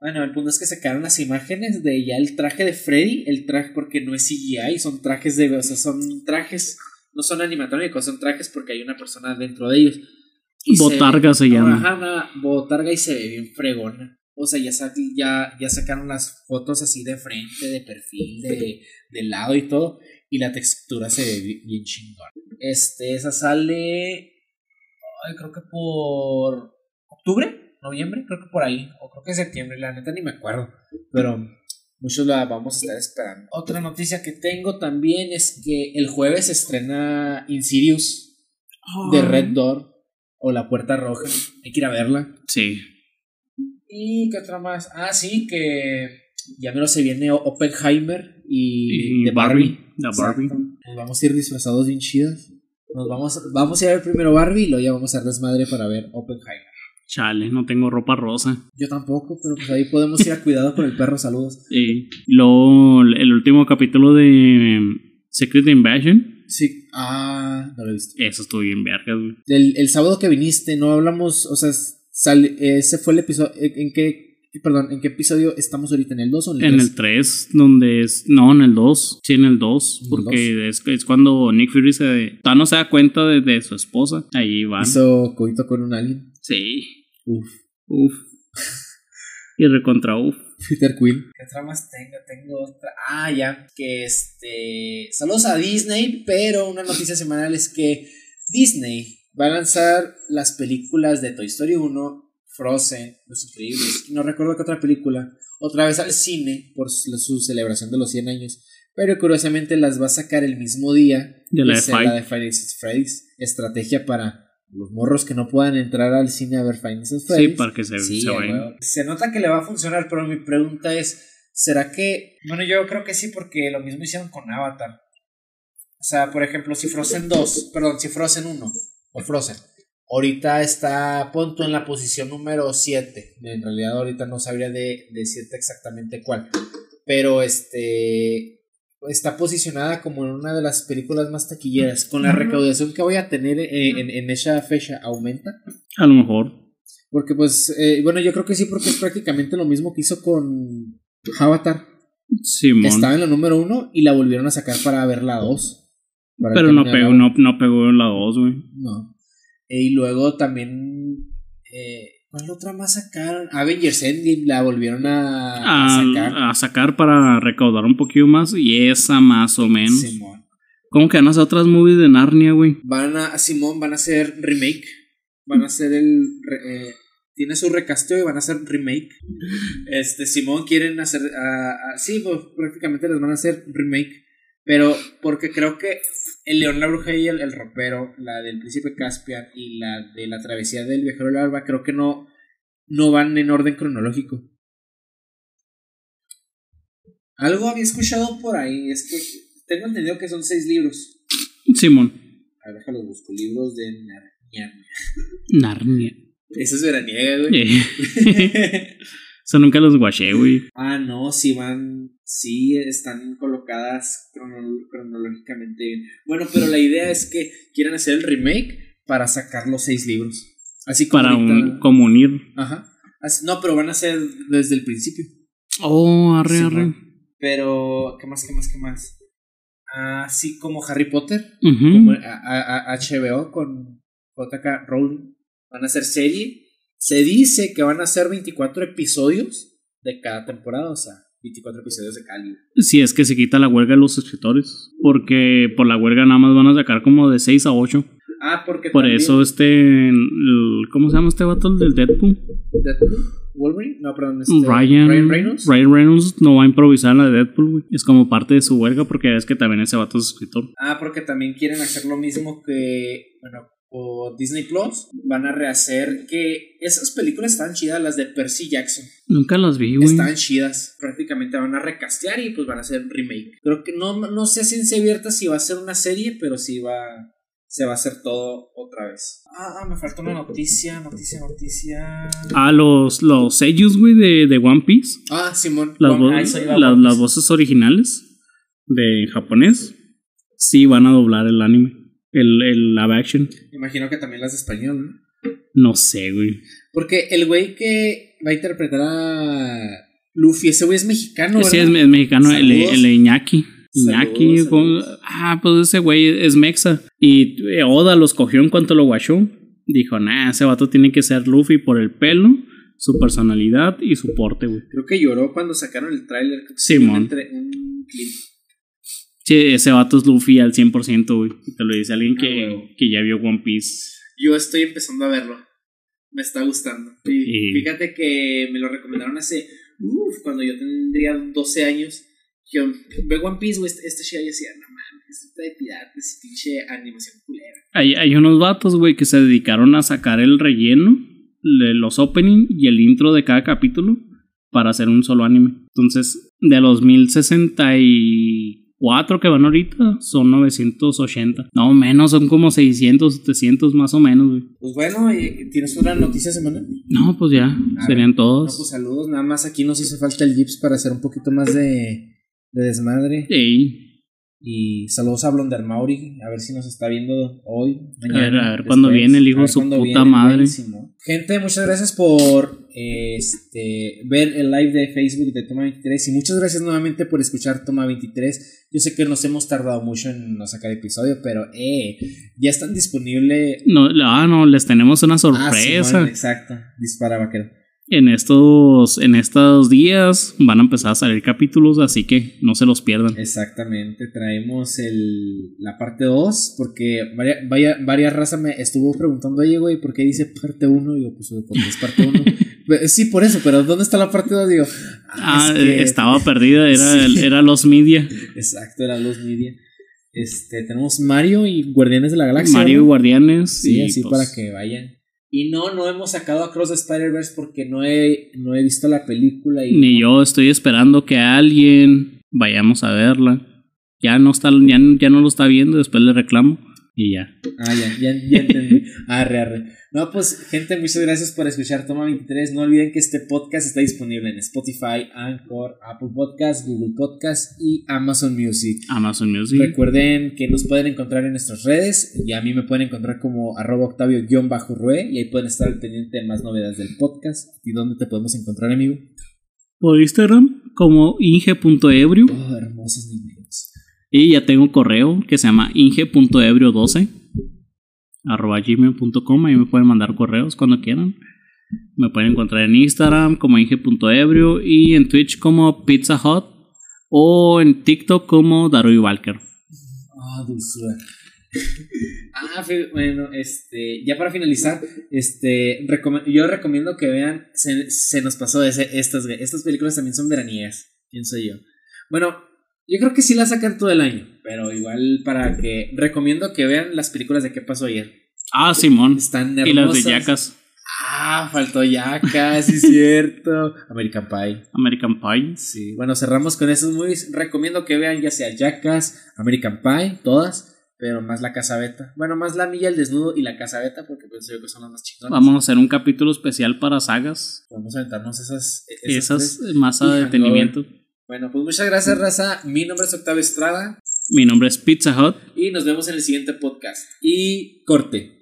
Bueno, el punto es que sacaron las imágenes de ya el traje de Freddy, el traje porque no es CGI, son trajes de, o sea, son trajes, no son animatrónicos, son trajes porque hay una persona dentro de ellos. Y Botarga se llama. Ajá, botarga y se ve bien fregona. O sea, ya, sa- ya, ya sacaron las fotos así de frente, de perfil, de, de lado y todo. Y la textura se ve bi- bien chingón. Este, esa sale. Ay, creo que por. ¿Octubre? ¿Noviembre? Creo que por ahí. O creo que septiembre, la neta ni me acuerdo. Pero muchos la vamos a estar esperando. Otra noticia que tengo también es que el jueves se estrena Insidious de Red Door o La Puerta Roja. Hay que ir a verla. Sí. ¿Y qué otra más? Ah, sí, que ya menos se viene Oppenheimer y, Y de Barbie, la. Barbie. Nos vamos a ir disfrazados bien chidas. Nos vamos, vamos a ir a ver primero Barbie y luego ya vamos a desmadre para ver Oppenheimer. Chale, no tengo ropa rosa. Yo tampoco, pero pues ahí podemos ir a cuidado con el perro. Saludos. Y luego el último capítulo de em, Secret Invasion. Sí. Ah, no lo he visto. Eso estuvo bien vergas, güey. El, el sábado que viniste, no hablamos, o sea, sale, ese fue el episodio. ¿En qué? Perdón, ¿en qué episodio estamos ahorita? ¿En el 2 o en el En 3? el 3, donde es. No, en el 2. Sí, en el 2. ¿En el Porque es, es cuando Nick Fury se. No se da cuenta de, de su esposa. Ahí van. Hizo coito con un alien. Sí. Uf. Uf. Y recontra uf. Peter Quill. ¿Qué otra más tengo? Tengo otra. Ah, ya. Que este. Saludos a Disney, pero una noticia semanal es que Disney va a lanzar las películas de Toy Story 1, Frozen, Los Increíbles, no recuerdo qué otra película, otra vez al cine por su, celebración de los 100 años. Pero curiosamente las va a sacar el mismo día De la que de la de Freddy's. Estrategia para los morros que no puedan entrar al cine a ver Nights at Sí, para que se, Sí, se vayan. Se nota que le va a funcionar, pero mi pregunta es, ¿será que... Bueno, yo creo que sí, porque lo mismo hicieron con Avatar. O sea, por ejemplo, si Frozen 2, perdón, si Frozen 1 Frozen. Ahorita está, punto en la posición número 7. En realidad ahorita no sabría de, decirte exactamente cuál. Pero este está posicionada como en una de las películas más taquilleras. Con la recaudación que voy a tener eh, en, en, esa fecha, ¿aumenta? A lo mejor. Porque pues, eh, bueno, yo creo que sí, porque es prácticamente lo mismo que hizo con Avatar. Simón. Que estaba en la número 1 y la volvieron a sacar para ver la 2. Pero no pegó, no, no pegó en la 2, güey. No. E- y luego también, eh, ¿cuál otra más sacaron? Avengers Endgame la volvieron a, a A, sacar. a sacar para recaudar un poquillo más. Y esa más o menos. Simón. ¿Cómo que van a hacer otras movies de Narnia, güey? Van a, Simón, van a hacer remake. Van a hacer el. eh, tiene su recasteo y van a hacer remake. Este, Simón quieren hacer. ah, ah, sí, pues prácticamente les van a hacer remake. Pero porque creo que El León, la Bruja y el, el Ropero, la del Príncipe Caspian y la de la Travesía del Viajero Alba, creo que no, no van en orden cronológico. Algo había escuchado por ahí, es que tengo entendido que son seis libros. Simón. A ver, déjalo busco. Libros de Narnia. Narnia. Eso es veraniega, güey. Eh. Eso nunca los guaché, güey. ah, no, sí van. Sí, están colocadas crono- cronológicamente bien. Bueno, pero la idea es que quieran hacer el remake para sacar los seis libros. Así como. Para un, como unir. Ajá. Así- no, pero van a ser desde el principio. Oh, arre, arre. Pero, ¿qué más, qué más, qué más? Así como Harry Potter. Ujú. como a- a- a- HBO con JK Rowling van a hacer serie. Se dice que van a ser 24 episodios de cada temporada, o sea, 24 episodios de libro. Si es que se quita la huelga de los escritores. Porque por la huelga nada más van a sacar como de 6 a 8. Ah, porque Por también- eso este. el- ¿Cómo se llama este vato? El del Deadpool. Deadpool, Wolverine, no, perdón, este, Ryan, Ryan Reynolds. Ryan Reynolds no va a improvisar la de Deadpool, güey. Es como parte de su huelga porque es que también ese vato es escritor. Ah, porque también quieren hacer lo mismo que, bueno, o Disney Plus. Van a rehacer que esas películas están chidas, las de Percy Jackson. Nunca las vi, güey. Están chidas. Prácticamente van a recastear y pues van a hacer un remake. Creo que no, no sé a ciencia abierta si va a ser una serie, pero sí va. Se va a hacer todo otra vez. Ah, me faltó una noticia, noticia, noticia. Ah, los, los sellos, güey, de, de One Piece. Ah, Simón. Las, vo- las- las voces originales de japonés sí van a doblar el anime. El, el live action. Imagino que también las de español, ¿no? No sé, güey. Porque el güey que va a interpretar a Luffy, ese güey es mexicano, Sí, ¿verdad? es, es mexicano, el, el Iñaki. Iñaki, Saludos, con- saludos. ah, pues ese güey es mexa. Y eh, Oda los cogió en cuanto lo guachó. Dijo, nah, ese vato tiene que ser Luffy por el pelo, su personalidad y su porte, güey. Creo que lloró cuando sacaron el tráiler. sí, Simón. un entre- un clip. Sí, ese vato es Luffy al 100%, güey. Y Te lo dice alguien Ah, que, que ya vio One Piece. Yo estoy empezando a verlo. Me está gustando. Y Y- fíjate que me lo recomendaron hace. Uf, cuando yo tendría 12 años. Que ve One Piece, güey. Este, este shit, yo decía, no mames, está de piratas, pinche animación culera. Hay, hay unos vatos, güey, que se dedicaron a sacar el relleno, los opening y el intro de cada capítulo para hacer un solo anime. Entonces, de los 1064 que van ahorita, son 980. No, menos, son como 600, 700 más o menos, güey. Pues bueno, ¿y- ¿tienes una noticia semanal? No, pues ya, A serían todos. pues saludos. Nada más aquí nos hizo falta el Gips para hacer un poquito más de, de desmadre. Ey, Y saludos a Blonder Mauri, a ver si nos está viendo hoy, ver, mañana. a ver cuándo viene el hijo a ver de su puta viene, madre. buenísimo. Gente, muchas gracias por este, ver el live de Facebook de Toma 23 y muchas gracias nuevamente por escuchar Toma 23. Yo sé que nos hemos tardado mucho en sacar episodio, pero eh, ya están disponibles. no, ah, no, les tenemos una Ah, sorpresa. Simón, exacto. Dispara, vaquero. En estos, en estos días van a empezar a salir capítulos, así que no se los pierdan. Exactamente, traemos el, la parte 2 porque varias, vaya, varias razas me estuvo preguntando, oye, güey, ¿por qué dice parte 1? Y yo, pues, porque es parte 1. sí, por eso, pero ¿dónde está la parte 2? Digo, Ah, es que- estaba perdida, era, Sí. el- era los media. Exacto, era los media. Este, tenemos Mario y Guardianes de la Galaxia. Mario y. Guardianes. Sí, y, así pues, para que vayan. Y no, no hemos sacado a Cross the Spider-Verse porque no he, no he visto la película. Y Ni yo estoy esperando que alguien vayamos a verla. Ya no está, ya, ya no lo está viendo, después le reclamo y ya. Ah, ya, ya, ya entendí. Arre, arre. No, pues, gente, muchas gracias por escuchar Toma 23. No olviden que este podcast está disponible en Spotify, Anchor, Apple Podcasts, Google Podcasts y Amazon Music. Amazon Music. Recuerden que nos pueden encontrar en nuestras redes y a mí me pueden encontrar como arroba octavio-rue y ahí pueden estar al pendiente de más novedades del podcast. ¿Y dónde te podemos encontrar, amigo? Por Instagram como inge.ebrio. Oh, hermosos niños. Y ya tengo correo que se llama inge.ebrio12 arroba gmail.com. Ahí me pueden mandar correos cuando quieran. Me pueden encontrar en Instagram como inge.ebrio y en Twitch como Pizza Hut o en TikTok como Darui Walker. Ah, dulzura. ah, bueno, este, ya para finalizar, este, recome- yo recomiendo que vean, se, se nos pasó ese, estas, estas películas también son veraniegas, pienso yo. Bueno, yo creo que sí las sacan todo el año, pero igual para que, recomiendo que vean las películas de qué pasó ayer. Ah, Simón. Están Y hermosas. las de Jackass. Ah, faltó Yacas, sí es cierto. American Pie. American Pie. Sí, bueno, cerramos con esos movies. Recomiendo que vean ya sea Jackass, American Pie, todas, pero más la Casa Beta. Bueno, más la Milla, el Desnudo y la Casa Beta, porque pienso yo que son las más chingonas. Vamos a hacer un capítulo especial para sagas. Vamos a aventarnos esas. Esas tres. más a Y detenimiento. Bueno, pues muchas gracias, Raza. Mi nombre es Octavio Estrada Mi nombre es Pizza Hut. y nos vemos en el siguiente podcast. Y corte.